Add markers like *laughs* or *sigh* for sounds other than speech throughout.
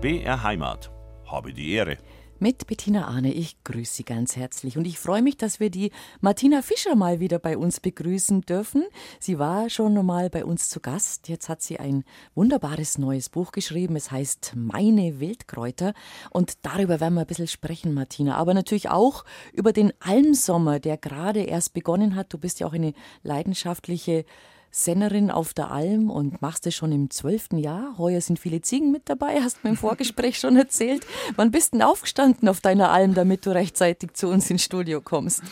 BR Heimat. Habe die Ehre. Mit Bettina Ahne, ich grüße Sie ganz herzlich und ich freue mich, dass wir die Martina Fischer mal wieder bei uns begrüßen dürfen. Sie war schon mal bei uns zu Gast. Jetzt hat sie ein wunderbares neues Buch geschrieben. Es heißt Meine Wildkräuter und darüber werden wir ein bisschen sprechen, Martina. Aber natürlich auch über den Almsommer, der gerade erst begonnen hat. Du bist ja auch eine leidenschaftliche Sennerin auf der Alm und machst es schon im zwölften Jahr. Heuer sind viele Ziegen mit dabei, hast mir im *laughs* Vorgespräch schon erzählt. Wann bist du denn aufgestanden auf deiner Alm, damit du rechtzeitig zu uns ins Studio kommst?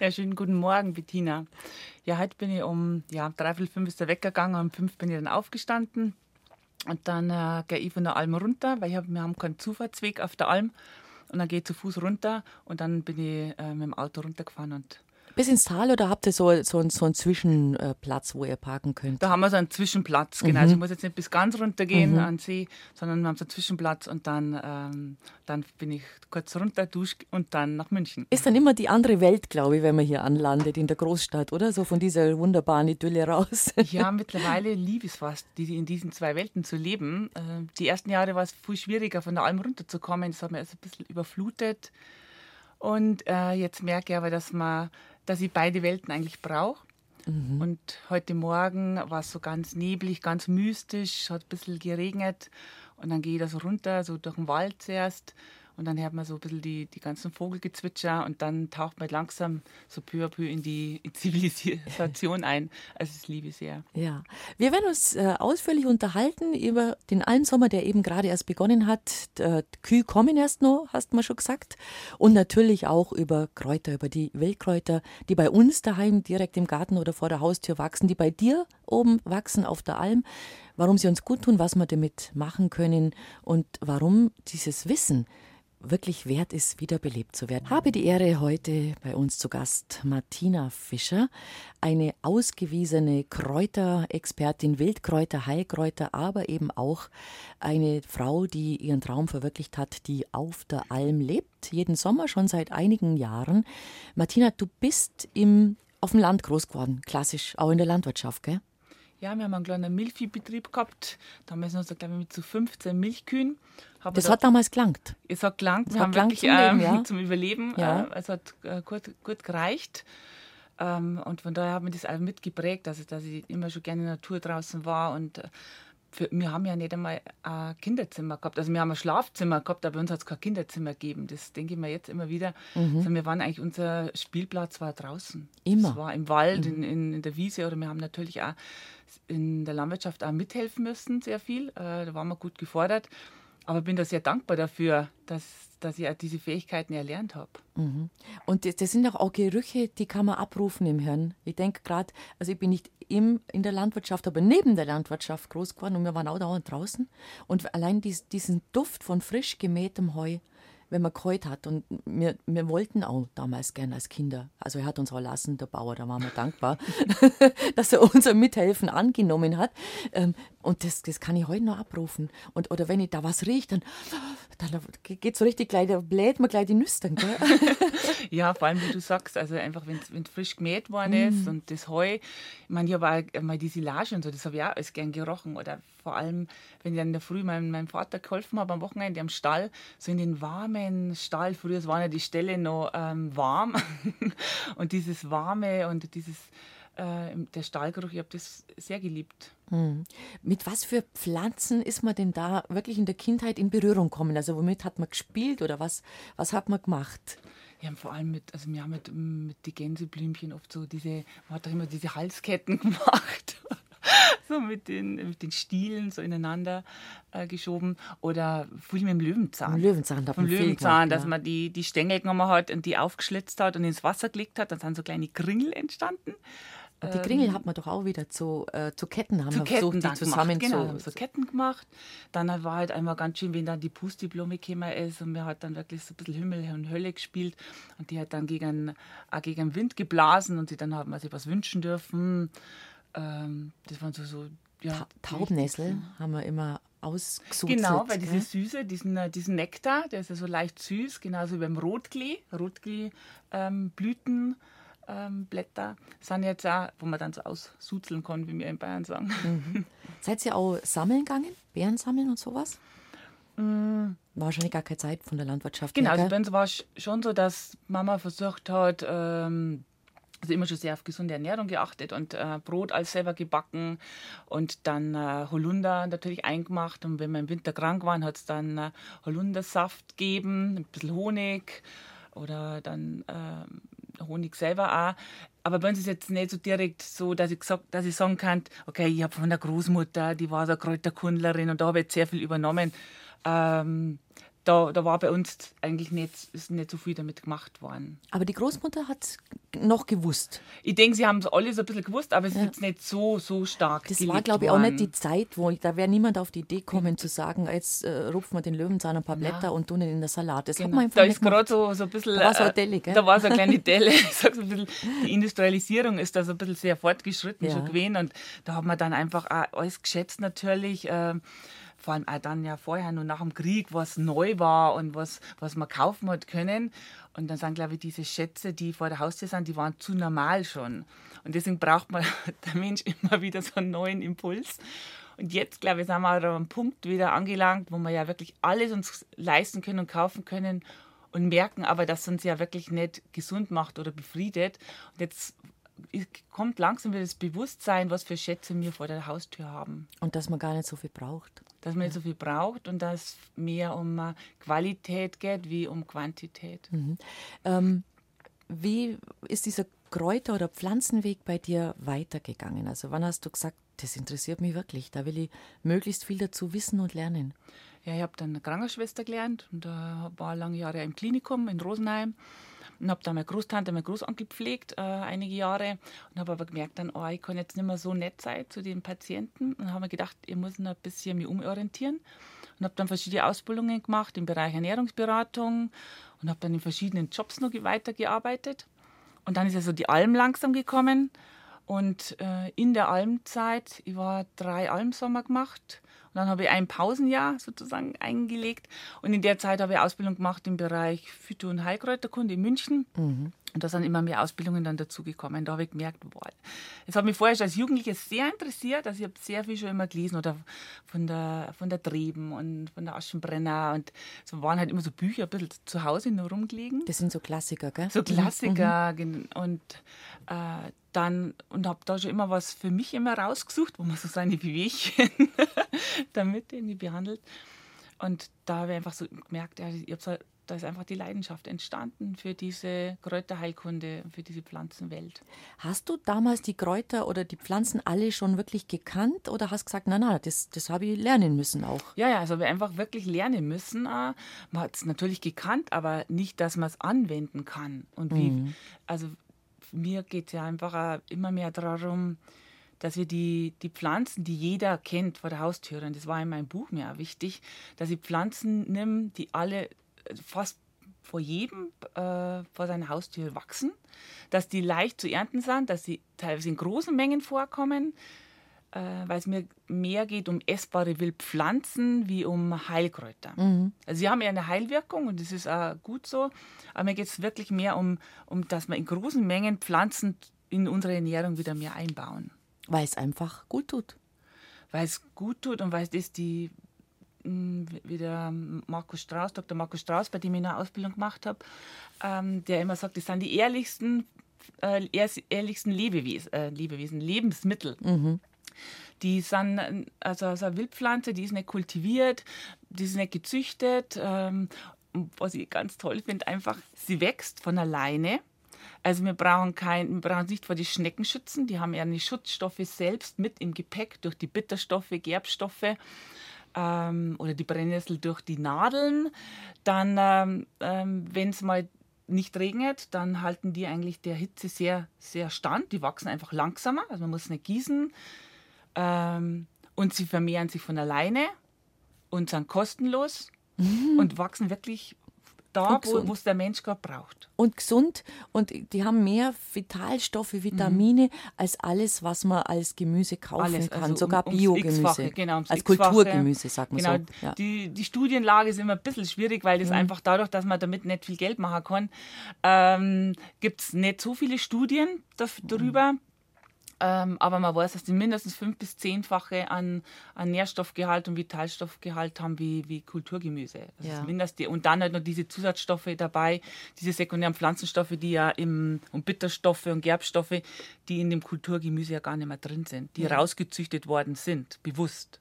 Ja, schönen guten Morgen, Bettina. Ja, heute bin ich um ja, dreiviertel fünf ist der Wecker gegangen, um fünf bin ich dann aufgestanden. Und dann äh, gehe ich von der Alm runter, weil hab, wir haben keinen Zufahrtsweg auf der Alm. Und dann gehe ich zu Fuß runter und dann bin ich äh, mit dem Auto runtergefahren und bis ins Tal oder habt ihr so, so, so einen Zwischenplatz, wo ihr parken könnt? Da haben wir so einen Zwischenplatz, genau. Mhm. Also ich muss jetzt nicht bis ganz runter gehen mhm. an den See, sondern wir haben so einen Zwischenplatz und dann, ähm, dann bin ich kurz runter, dusche und dann nach München. Ist dann immer die andere Welt, glaube ich, wenn man hier anlandet in der Großstadt, oder? So von dieser wunderbaren Idylle raus. *laughs* Ja, mittlerweile liebe ich es fast, in diesen zwei Welten zu leben. Äh, die ersten Jahre war es viel schwieriger, von der Alm runterzukommen. Das hat mir also ein bisschen überflutet. Und äh, jetzt merke ich aber, dass man dass ich beide Welten eigentlich brauche. Mhm. Und heute Morgen war es so ganz neblig, ganz mystisch, hat ein bisschen geregnet. Und dann gehe ich da so runter, so durch den Wald zuerst. Und dann hört man so ein bisschen die, die ganzen Vogelgezwitscher und dann taucht man langsam so peu à peu in die *laughs* Zivilisation ein. Also das liebe ich sehr. Ja, wir werden uns äh, ausführlich unterhalten über den Almsommer, der eben gerade erst begonnen hat. Äh, Kühe kommen erst noch, hast du mal schon gesagt. Und natürlich auch über Kräuter, über die Wildkräuter, die bei uns daheim direkt im Garten oder vor der Haustür wachsen, die bei dir oben wachsen auf der Alm warum sie uns gut tun, was wir damit machen können und warum dieses Wissen wirklich wert ist, wiederbelebt zu werden. Habe die Ehre, heute bei uns zu Gast Martina Fischer, eine ausgewiesene Kräuterexpertin, Wildkräuter, Heilkräuter, aber eben auch eine Frau, die ihren Traum verwirklicht hat, die auf der Alm lebt, jeden Sommer schon seit einigen Jahren. Martina, du bist im, auf dem Land groß geworden, klassisch, auch in der Landwirtschaft, gell? Ja, wir haben einen kleinen Milchviehbetrieb gehabt. Damals noch, glaube ich, mit zu 15 Milchkühen. Hab das hat damals gelangt. Es hat gelangt. Es hat gelangt zum, Leben, ja. *laughs* zum Überleben. Ja. Äh, es hat äh, gut, gut gereicht. Ähm, und von daher hat mir das auch mitgeprägt, also, dass ich immer schon gerne in der Natur draußen war und äh, für, wir haben ja nicht einmal ein Kinderzimmer gehabt. Also wir haben ein Schlafzimmer gehabt, aber uns hat es kein Kinderzimmer gegeben. Das denke ich mir jetzt immer wieder. Mhm. Also wir waren eigentlich, unser Spielplatz war draußen. Immer. Es war im Wald, mhm. in, in, in, der Wiese oder wir haben natürlich auch in der Landwirtschaft auch mithelfen müssen, sehr viel. Äh, da waren wir gut gefordert. Aber bin da sehr dankbar dafür, dass, dass ich diese Fähigkeiten erlernt habe. Mhm. Und das, sind auch, auch Gerüche, die kann man abrufen im Hirn. Ich denke gerade, also ich bin nicht im, in der Landwirtschaft, aber neben der Landwirtschaft groß geworden und wir waren auch dauernd draußen. Und allein dies, diesen Duft von frisch gemähtem Heu, wenn man geheult hat. Und wir, wir wollten auch damals gern als Kinder. Also er hat uns auch lassen, der Bauer, da waren wir dankbar, *laughs* dass er unser Mithelfen angenommen hat. Ähm, und das, das kann ich heute noch abrufen. Und, oder wenn ich da was rieche, dann, dann geht so richtig gleich, da bläht man gleich die Nüstern. *laughs* ja, vor allem, wie du sagst, also einfach, wenn es frisch gemäht worden ist mm. und das Heu, ich meine, ich habe auch mal die Silage und so, das habe ich auch alles gern gerochen. Oder vor allem, wenn ich dann in der Früh meinem, meinem Vater geholfen habe am Wochenende am Stall, so in den warmen Stall, früher waren ja die Ställe noch ähm, warm *laughs* und dieses Warme und dieses äh, der Stallgeruch, ich habe das sehr geliebt. Hm. Mit was für Pflanzen ist man denn da wirklich in der Kindheit in Berührung gekommen? Also womit hat man gespielt oder was, was hat man gemacht? Ja, vor allem mit, also wir haben mit, mit die Gänseblümchen oft so diese, man hat doch immer diese Halsketten *laughs* gemacht. so mit den, mit den Stielen so ineinander äh, geschoben. Oder viel mit dem Löwenzahn. Löwenzahn, da Vom Löwenzahn, gemacht, dass ja. man die, die Stängel genommen hat und die aufgeschlitzt hat und ins Wasser gelegt hat. Dann sind so kleine Kringel entstanden. Die Kringel ähm, hat man doch auch wieder zu, äh, zu Ketten haben zu wir Ketten versucht, die zusammen gemacht, genau, so Ketten gemacht. Dann war halt einmal ganz schön, wenn dann die Pustiblume gekommen ist und mir hat dann wirklich so ein bisschen Himmel und Hölle gespielt und die hat dann gegen, auch gegen den Wind geblasen und sie dann hat man sich was wünschen dürfen. Ähm, das waren so, so ja, Taubnessel haben wir immer ausgesucht. Genau, weil diese Süße, diesen, äh, diesen Nektar, der ist ja so leicht süß, genauso wie beim Rotklee. Rotklee-Blüten. Ähm, Blätter sind jetzt auch, wo man dann so aussuzeln kann, wie wir in Bayern sagen. Mhm. Seid ihr auch sammeln gegangen? Beeren sammeln und sowas? War wahrscheinlich gar keine Zeit von der Landwirtschaft. Genau, also bei uns war es schon so, dass Mama versucht hat, ähm, also immer schon sehr auf gesunde Ernährung geachtet und äh, Brot alles selber gebacken und dann äh, Holunder natürlich eingemacht. Und wenn wir im Winter krank waren, hat es dann äh, Holundersaft gegeben, ein bisschen Honig oder dann äh, Honig selber auch. Aber bei uns ist jetzt nicht so direkt so, dass ich, gesagt, dass ich sagen kann, okay, ich habe von der Großmutter, die war so eine Kräuterkundlerin und da habe ich jetzt sehr viel übernommen. Ähm, da, da war bei uns eigentlich nicht, ist nicht so viel damit gemacht worden. Aber die Großmutter hat noch gewusst. Ich denke, sie haben es alle so ein bisschen gewusst, aber es ist jetzt nicht so, so stark. Das war, glaube ich, worden. auch nicht die Zeit, wo da wäre niemand auf die Idee kommen zu sagen, jetzt äh, rupfen wir den Löwenzahn ein paar Blätter ja. und tun ihn in der Salat. Das genau. hat man einfach Da ist gerade so, so ein bisschen. Da war so eine äh, Delle, gell? Da war so eine kleine Delle. *laughs* Ich sag so ein bisschen, die Industrialisierung ist da so ein bisschen sehr fortgeschritten ja. schon gewesen und da hat man dann einfach auch alles geschätzt natürlich. Äh, vor allem auch dann ja vorher nur nach dem Krieg, was neu war und was, was man kaufen hat können. Und dann sind, glaube ich, diese Schätze, die vor der Haustür sind, die waren zu normal schon. Und deswegen braucht man *laughs* der Mensch immer wieder so einen neuen Impuls. Und jetzt, glaube ich, sind wir an einem Punkt wieder angelangt, wo wir ja wirklich alles uns leisten können und kaufen können und merken aber, dass es uns ja wirklich nicht gesund macht oder befriedet. Und jetzt kommt langsam wieder das Bewusstsein, was für Schätze wir vor der Haustür haben. Und dass man gar nicht so viel braucht. Dass man nicht so viel braucht und dass es mehr um äh, Qualität geht wie um Quantität. Mhm. Ähm, wie ist dieser Kräuter- oder Pflanzenweg bei dir weitergegangen? Also wann hast du gesagt, das interessiert mich wirklich, da will ich möglichst viel dazu wissen und lernen? Ja, ich habe dann eine Krankenschwester gelernt und äh, war lange Jahre im Klinikum in Rosenheim und habe dann meine Großtante, meinen Großonkel gepflegt, äh, einige Jahre. Und habe aber gemerkt, dann, oh, ich kann jetzt nicht mehr so nett sein zu den Patienten. Und habe mir gedacht, ich muss noch ein bisschen mich umorientieren. Und habe dann verschiedene Ausbildungen gemacht im Bereich Ernährungsberatung und habe dann in verschiedenen Jobs noch weitergearbeitet. Und dann ist also die Alm langsam gekommen. Und äh, in der Almzeit, ich war drei Almsommer gemacht dann habe ich ein Pausenjahr sozusagen eingelegt. Und in der Zeit habe ich Ausbildung gemacht im Bereich Phyto- und Heilkräuterkunde in München. Mhm. Und da sind immer mehr Ausbildungen dann dazugekommen. Da habe ich gemerkt, boah, es hat mich vorher schon als Jugendliche sehr interessiert. Also ich habe sehr viel schon immer gelesen oder von der, von der Treben und von der Aschenbrenner. Und so waren halt immer so Bücher ein bisschen zu Hause nur rumgelegen. Das sind so Klassiker, gell? So Klassiker. Mhm. Und äh, dann und habe da schon immer was für mich immer rausgesucht, wo man so seine *laughs* Wehwehchen *laughs* damit irgendwie behandelt. Und da habe ich einfach so gemerkt, ja, so, da ist einfach die Leidenschaft entstanden für diese Kräuterheilkunde, für diese Pflanzenwelt. Hast du damals die Kräuter oder die Pflanzen alle schon wirklich gekannt oder hast gesagt, nein, nein, das, das habe ich lernen müssen auch? Ja, ja, also wir einfach wirklich lernen müssen. Man hat es natürlich gekannt, aber nicht, dass man es anwenden kann. Und wie, mhm. also mir geht es ja einfach immer mehr darum, dass wir die, die Pflanzen, die jeder kennt vor der Haustür, und das war in meinem Buch mir auch wichtig, dass ich Pflanzen nehme, die alle fast vor jedem äh, vor seiner Haustür wachsen, dass die leicht zu ernten sind, dass sie teilweise in großen Mengen vorkommen, äh, weil es mir mehr geht um essbare Wildpflanzen wie um Heilkräuter. Mhm. Also sie haben ja eine Heilwirkung und das ist auch gut so, aber mir geht es wirklich mehr um, um, dass wir in großen Mengen Pflanzen in unsere Ernährung wieder mehr einbauen. Weil es einfach gut tut. Weil es gut tut und weil es die hm, wie der Markus Strauß, Dr. Markus Strauß, bei dem ich eine Ausbildung gemacht habe, ähm, der immer sagt, das sind die ehrlichsten, äh, ehrlichsten Lebewesen, äh, Lebewesen Lebensmittel. Mhm. Die sind, also, also Wildpflanze, die ist nicht kultiviert, die ist nicht gezüchtet. Ähm, was ich ganz toll finde, einfach, sie wächst von alleine. Also wir brauchen, kein, wir brauchen nicht vor die Schnecken schützen, die haben ja die Schutzstoffe selbst mit im Gepäck durch die Bitterstoffe, Gerbstoffe ähm, oder die Brennnessel durch die Nadeln. Dann, ähm, ähm wenn es mal nicht regnet, dann halten die eigentlich der Hitze sehr, sehr stand. Die wachsen einfach langsamer, also man muss nicht gießen. Ähm, und sie vermehren sich von alleine und sind kostenlos mhm. und wachsen wirklich da, wo es der Mensch gerade braucht. Und gesund und die haben mehr Vitalstoffe, Vitamine mhm. als alles, was man als Gemüse kaufen alles, kann, also sogar um, Biogemüse. Genau, als Kulturgemüse, sagt man genau, so. Ja. Die, die Studienlage ist immer ein bisschen schwierig, weil das mhm. einfach dadurch, dass man damit nicht viel Geld machen kann, ähm, gibt es nicht so viele Studien darüber. Mhm. Ähm, aber man weiß, dass die mindestens fünf bis zehnfache an, an Nährstoffgehalt und Vitalstoffgehalt haben wie, wie Kulturgemüse. Das Ja. ist mindestens, und dann halt noch diese Zusatzstoffe dabei, diese sekundären Pflanzenstoffe, die ja im, und Bitterstoffe und Gerbstoffe, die in dem Kulturgemüse ja gar nicht mehr drin sind, die rausgezüchtet worden sind, bewusst.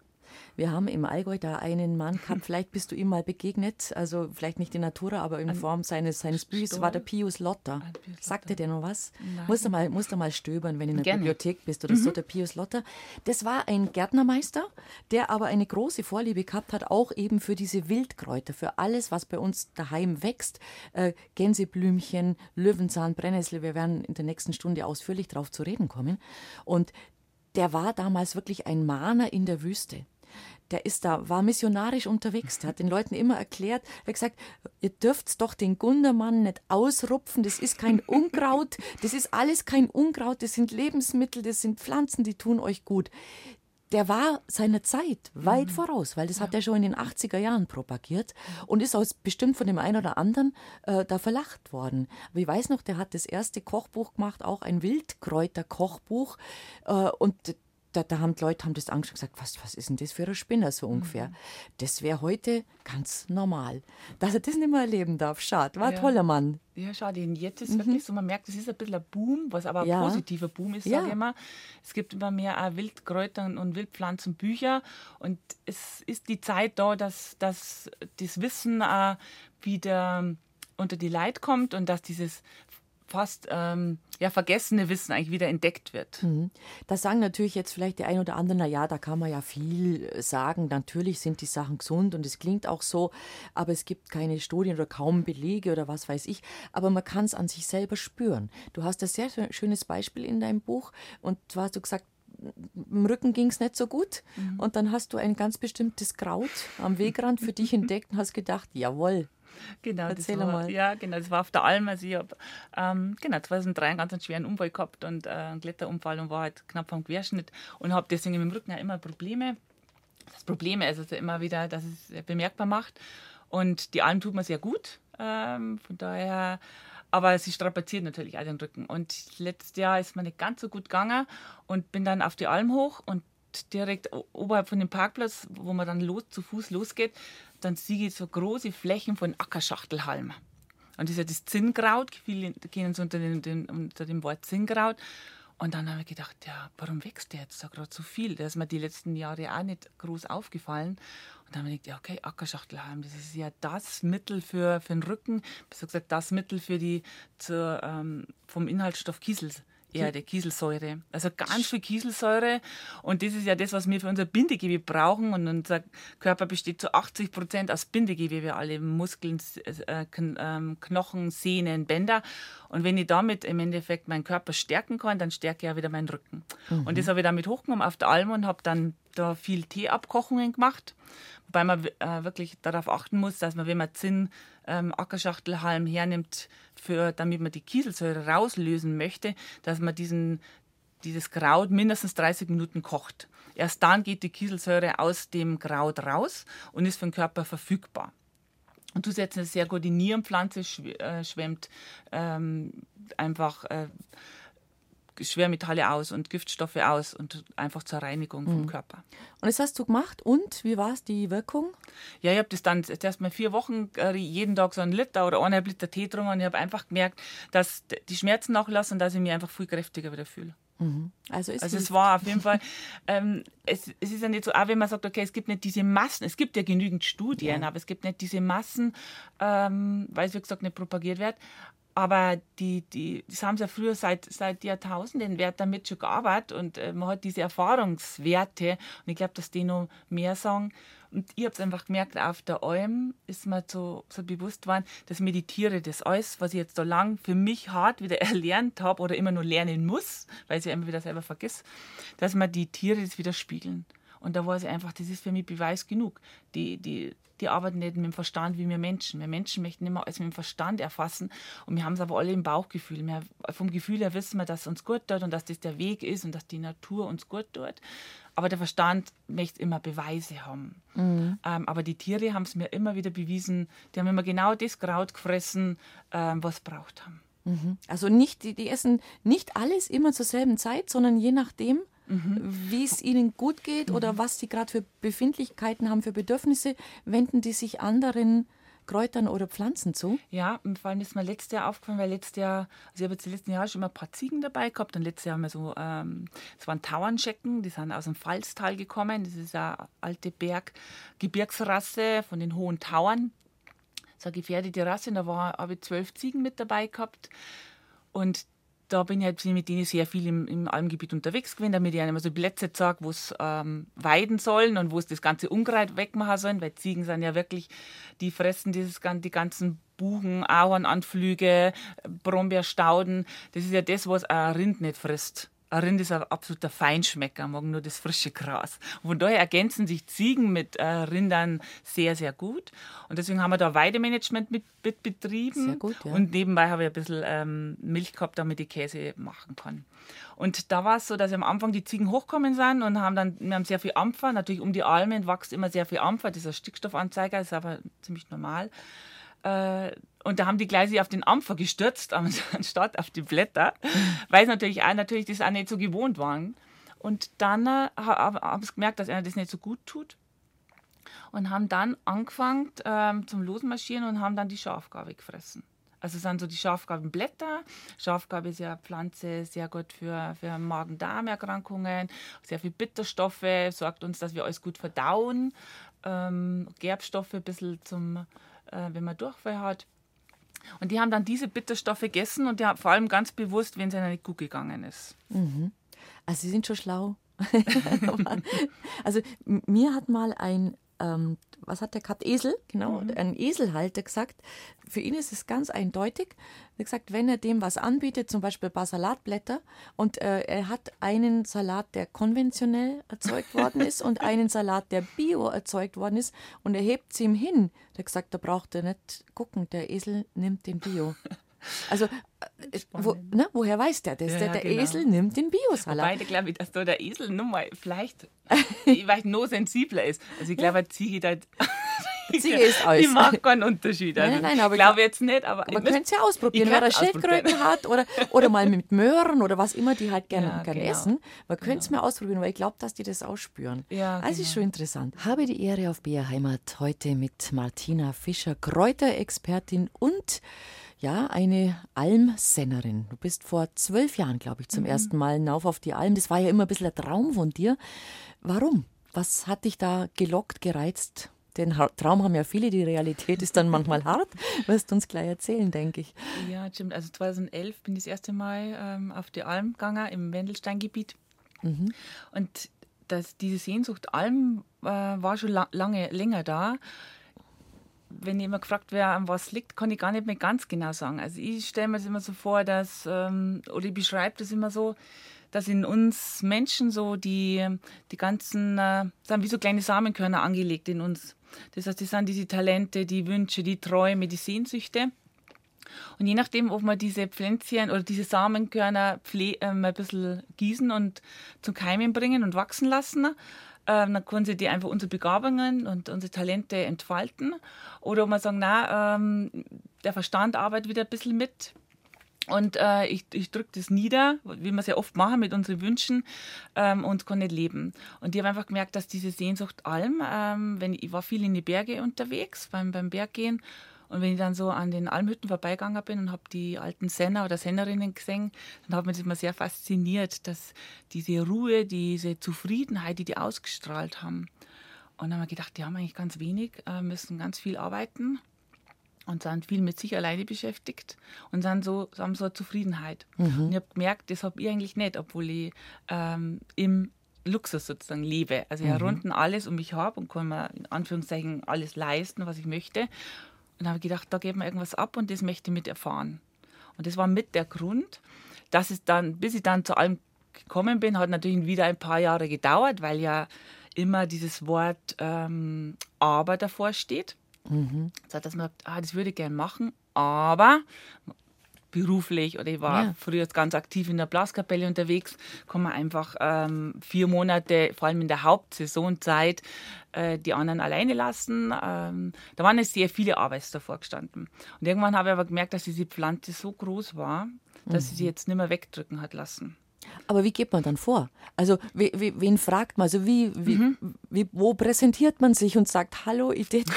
Wir haben im Allgäu da einen Mann gehabt, vielleicht bist du ihm mal begegnet, also vielleicht nicht in Natura, aber in Form seines, seines Büchers, war der Pius Lotter. Ah, Pius Sagte der noch was? Nein. Musst du, mal, musst du mal stöbern, wenn du in der Gerne. Bibliothek bist oder so, der Pius Lotter. Das war ein Gärtnermeister, der aber eine große Vorliebe gehabt hat, auch eben für diese Wildkräuter, für alles, was bei uns daheim wächst. Äh, Gänseblümchen, Löwenzahn, Brennnessel, wir werden in der nächsten Stunde ausführlich darauf zu reden kommen. Und der war damals wirklich ein Mahner in der Wüste. Der ist da, war missionarisch unterwegs, der hat den Leuten immer erklärt, er hat gesagt, ihr dürft doch den Gundermann nicht ausrupfen, das ist kein Unkraut, das ist alles kein Unkraut, das sind Lebensmittel, das sind Pflanzen, die tun euch gut. Der war seiner Zeit weit voraus, weil das hat er schon in den 80er Jahren propagiert und ist aus bestimmt von dem einen oder anderen äh, da verlacht worden. Aber ich weiß noch, der hat das erste Kochbuch gemacht, auch ein Wildkräuter-Kochbuch äh, und da, da haben die Leute haben das angeschaut und gesagt, was, was ist denn das für ein Spinner so ungefähr? Das wäre heute ganz normal. Dass er das nicht mehr erleben darf, schade. War ein Ja. toller Mann. Ja, schade. Und jetzt ist wirklich so, man merkt, es ist ein bisschen ein Boom, was aber ein Ja. positiver Boom ist, Ja. sage ich immer. Es gibt immer mehr auch Wildkräuter und Wildpflanzenbücher und es ist die Zeit da, dass, dass das Wissen auch wieder unter die Leute kommt und dass dieses fast ähm, ja, vergessene Wissen eigentlich wieder entdeckt wird. Da sagen natürlich jetzt vielleicht die ein oder anderen, na ja, da kann man ja viel sagen. Natürlich sind die Sachen gesund und es klingt auch so, aber es gibt keine Studien oder kaum Belege oder was weiß ich. Aber man kann es an sich selber spüren. Du hast ein sehr schö- schönes Beispiel in deinem Buch und zwar hast du gesagt, im Rücken ging es nicht so gut. Und dann hast du ein ganz bestimmtes Kraut am Wegrand für dich *laughs* entdeckt und hast gedacht, jawohl, Genau, Erzähl das war, einmal. Ja, genau, das war auf der Alm. Also ich habe ähm, genau, 2003 einen ganz einen schweren Unfall gehabt und äh, einen Kletterunfall und war halt knapp am Querschnitt und habe deswegen mit dem Rücken auch immer Probleme. Das Problem ist also immer wieder, dass es bemerkbar macht und die Alm tut mir sehr gut. Ähm, von daher, aber sie strapaziert natürlich auch den Rücken. Und letztes Jahr ist mir nicht ganz so gut gegangen und bin dann auf die Alm hoch und direkt oberhalb von dem Parkplatz, wo man dann los, zu Fuß losgeht, dann sehe ich so große Flächen von Ackerschachtelhalm. Und das ist ja das Zinnkraut, viele gehen so unter dem, dem, unter dem Wort Zinnkraut. Und dann habe ich gedacht, ja, warum wächst der jetzt da gerade so viel? Der ist mir die letzten Jahre auch nicht groß aufgefallen. Und dann habe ich gedacht, ja, okay, Ackerschachtelhalm, das ist ja das Mittel für, für den Rücken, besser gesagt, das Mittel für die zur, ähm, vom Inhaltsstoff Kiesels. Erde, Kieselsäure. Also ganz viel Kieselsäure. Und das ist ja das, was wir für unser Bindegewebe brauchen. Und unser Körper besteht zu 80 Prozent aus Bindegewebe, alle Muskeln, äh, ähm, Knochen, Sehnen, Bänder. Und wenn ich damit im Endeffekt meinen Körper stärken kann, dann stärke ich auch wieder meinen Rücken. Und das habe ich damit hochgenommen auf der Alm und habe dann da viel Teeabkochungen gemacht. Wobei man äh, wirklich darauf achten muss, dass man, wenn man Zinn, ähm, Ackerschachtelhalm hernimmt, für, damit man die Kieselsäure rauslösen möchte, dass man diesen, dieses Kraut mindestens 30 Minuten kocht. Erst dann geht die Kieselsäure aus dem Kraut raus und ist für den Körper verfügbar. Und zusätzlich eine sehr gute Nierenpflanze äh, schwemmt ähm, einfach äh, Schwermetalle aus und Giftstoffe aus und einfach zur Reinigung vom Körper. Und das hast du gemacht und wie war es die Wirkung? Ja, ich habe das dann erst mal vier Wochen äh, jeden Tag so einen Liter oder eineinhalb Liter Tee getrunken und ich habe einfach gemerkt, dass die Schmerzen nachlassen und dass ich mich einfach viel kräftiger wieder fühle. Also, es Also es war auf jeden Fall, *laughs* ähm, es, es ist ja nicht so, auch wenn man sagt, okay, es gibt nicht diese Massen, es gibt ja genügend Studien, aber es gibt nicht diese Massen, ähm, weil es wie gesagt nicht propagiert wird. Aber die, die, das haben sie ja früher seit, seit Jahrtausenden wird damit schon gearbeitet und äh, man hat diese Erfahrungswerte und ich glaube, dass die noch mehr sagen. Und ich habe es einfach gemerkt, auf der Alm ist mir so, so bewusst geworden, dass mir die Tiere das alles, was ich jetzt so lang für mich hart wieder *laughs* erlernt habe oder immer nur lernen muss, weil ich ja immer wieder selber vergiss, dass mir die Tiere das wieder spiegeln. Und da war sie einfach, das ist für mich Beweis genug. Die, die, die arbeiten nicht mit dem Verstand wie wir Menschen. Wir Menschen möchten immer alles mit dem Verstand erfassen. Und wir haben es aber alle im Bauchgefühl. Wir, vom Gefühl her wissen wir, dass es uns gut tut und dass das der Weg ist und dass die Natur uns gut tut. Aber der Verstand möchte immer Beweise haben. Ähm, aber die Tiere haben es mir immer wieder bewiesen. Die haben immer genau das Kraut gefressen, ähm, was sie braucht haben. Mhm. Also nicht, die, die essen nicht alles immer zur selben Zeit, sondern je nachdem, mhm. wie es ihnen gut geht mhm. oder was sie gerade für Befindlichkeiten haben, für Bedürfnisse, wenden die sich anderen Kräutern oder Pflanzen zu? Ja, vor allem ist mir letztes Jahr aufgefallen, weil letztes Jahr, also ich habe jetzt die letzten Jahre schon immer ein paar Ziegen dabei gehabt und letztes Jahr haben wir so, ähm, das waren Tauernschecken, die sind aus dem Pfalztal gekommen. Das ist eine alte Berg, Gebirgsrasse von den hohen Tauern. So eine gefährdete Rasse. Und da habe ich zwölf Ziegen mit dabei gehabt. Und da bin ich halt mit denen sehr viel im, im Almgebiet unterwegs gewesen, damit ich ihnen so Plätze zeige, wo es ähm, weiden sollen und wo es das ganze Unkraut wegmachen sollen, weil Ziegen sind ja wirklich, die fressen dieses, die ganzen Buchen, Ahornanflüge, Brombeerstauden. Das ist ja das, was ein Rind nicht frisst. Ein Rind ist ein absoluter Feinschmecker, mag nur das frische Gras. Und von daher ergänzen sich Ziegen mit äh, Rindern sehr, sehr gut. Und deswegen haben wir da Weidemanagement mit, mit betrieben. Sehr gut, ja. Und nebenbei habe ich ein bisschen ähm, Milch gehabt, damit ich Käse machen kann. Und da war es so, dass am Anfang die Ziegen hochkommen sind und haben dann, wir haben sehr viel Ampfer. Natürlich um die Almen wächst immer sehr viel Ampfer. Das ist ein Stickstoffanzeiger, ist aber ziemlich normal. Äh, und da haben die gleich sich auf den Ampfer gestürzt, *laughs* anstatt auf die Blätter, weil sie natürlich auch, natürlich das auch nicht so gewohnt waren. Und dann äh, haben sie gemerkt, dass einer das nicht so gut tut. Und haben dann angefangen ähm, zum Losmarschieren und haben dann die Schafgabe gefressen. Also sind so die Schafgabenblätter. Schafgabe ist ja eine Pflanze sehr gut für, für Magen-Darm-Erkrankungen, sehr viel Bitterstoffe, sorgt uns, dass wir alles gut verdauen. Ähm, Gerbstoffe ein bisschen zum, äh, wenn man Durchfall hat. Und die haben dann diese Bitterstoffe gegessen und die haben vor allem ganz bewusst, wenn es ihnen nicht gut gegangen ist. Mhm. Also sie sind schon schlau. *laughs* also mir hat mal ein ähm, was hat der gehabt? Esel, genau, mhm. ein Eselhalter gesagt, für ihn ist es ganz eindeutig. Er hat gesagt, wenn er dem was anbietet, zum Beispiel ein paar Salatblätter, und äh, er hat einen Salat, der konventionell erzeugt worden ist, und *laughs* einen Salat, der bio erzeugt worden ist, und er hebt sie ihm hin, der hat gesagt, da braucht er nicht gucken, der Esel nimmt den Bio. *laughs* Also, äh, wo, ne, woher weiß der das? Ja, der, der genau. Esel nimmt den Biosalat. Beide glaube ich, dass da der Esel nur mal vielleicht, *laughs* vielleicht noch sensibler ist. Also ich glaube, eine Ziege da. Ziege ist alles. Ich mache keinen Unterschied. Also, nein, nein, aber ich glaube jetzt nicht. Aber man könnte es ja ausprobieren, wer Schildkröten hat oder, oder mal mit *laughs* Möhren oder was immer die halt gerne ja, gern genau. essen. Man könnte es genau. mal ausprobieren, weil ich glaube, dass die das ausspüren. Ja, also genau. ist schon interessant. Habe die Ehre auf BR Heimat heute mit Martina Fischer, Kräuterexpertin und ja, eine Almsennerin. Du bist vor zwölf Jahren, glaube ich, zum mhm. ersten Mal hinauf auf die Alm. Das war ja immer ein bisschen ein Traum von dir. Warum? Was hat dich da gelockt, gereizt? Den Traum haben ja viele, die Realität ist dann manchmal *laughs* hart. Wirst du uns gleich erzählen, denke ich. Ja, stimmt. Also 2011 bin ich das erste Mal ähm, auf die Alm gegangen, im Wendelsteingebiet. Mhm. Und das, diese Sehnsucht Alm äh, war schon la lange länger da wenn immer gefragt werde, an was liegt, kann ich gar nicht mehr ganz genau sagen. Also ich stelle mir das immer so vor, dass, ähm, oder ich beschreibe das immer so, dass in uns Menschen so die, die ganzen, äh, sind wie so kleine Samenkörner angelegt in uns. Das heißt, das sind diese Talente, die Wünsche, die Träume, die Sehnsüchte. Und je nachdem, ob wir diese Pflänzchen oder diese Samenkörner ähm, ein bisschen gießen und zum Keimen bringen und wachsen lassen, ähm, dann können sie die einfach unsere Begabungen und unsere Talente entfalten. Oder man sagen, na, ähm, der Verstand arbeitet wieder ein bisschen mit. Und äh, ich, ich drücke das nieder, wie wir es ja oft machen mit unseren Wünschen ähm, und kann nicht leben. Und ich habe einfach gemerkt, dass diese Sehnsucht allem, ähm, wenn ich, ich war viel in die Berge unterwegs beim, beim Berggehen und wenn ich dann so an den Almhütten vorbeigegangen bin und habe die alten Senner oder Sennerinnen gesehen, dann hat mich das immer sehr fasziniert, dass diese Ruhe, diese Zufriedenheit, die die ausgestrahlt haben. Und dann haben wir gedacht, die haben eigentlich ganz wenig, äh, müssen ganz viel arbeiten und sind viel mit sich alleine beschäftigt und sind so, haben so eine Zufriedenheit. Mhm. Und ich habe gemerkt, das habe ich eigentlich nicht, obwohl ich ähm, im Luxus sozusagen lebe. Also ich mhm. runden alles um mich habe und kann mir in Anführungszeichen alles leisten, was ich möchte. Und dann habe ich gedacht, da geben wir irgendwas ab und das möchte ich mit erfahren. Und das war mit der Grund, dass es dann, bis ich dann zu allem gekommen bin, hat natürlich wieder ein paar Jahre gedauert, weil ja immer dieses Wort ähm, aber davor steht. Mhm. Das heißt, dass man sagt, ah, das würde ich gerne machen, aber beruflich oder ich war Ja. früher ganz aktiv in der Blaskapelle unterwegs, kann man einfach ähm, vier Monate, vor allem in der Hauptsaisonzeit, äh, die anderen alleine lassen. Ähm, da waren jetzt sehr viele Arbeits davor gestanden. Und irgendwann habe ich aber gemerkt, dass diese Pflanze so groß war, dass sie sie jetzt nicht mehr wegdrücken hat lassen. Aber wie geht man dann vor? Also we, we, wen fragt man? Also wie, wie, wie, wo präsentiert man sich und sagt, hallo, ich tät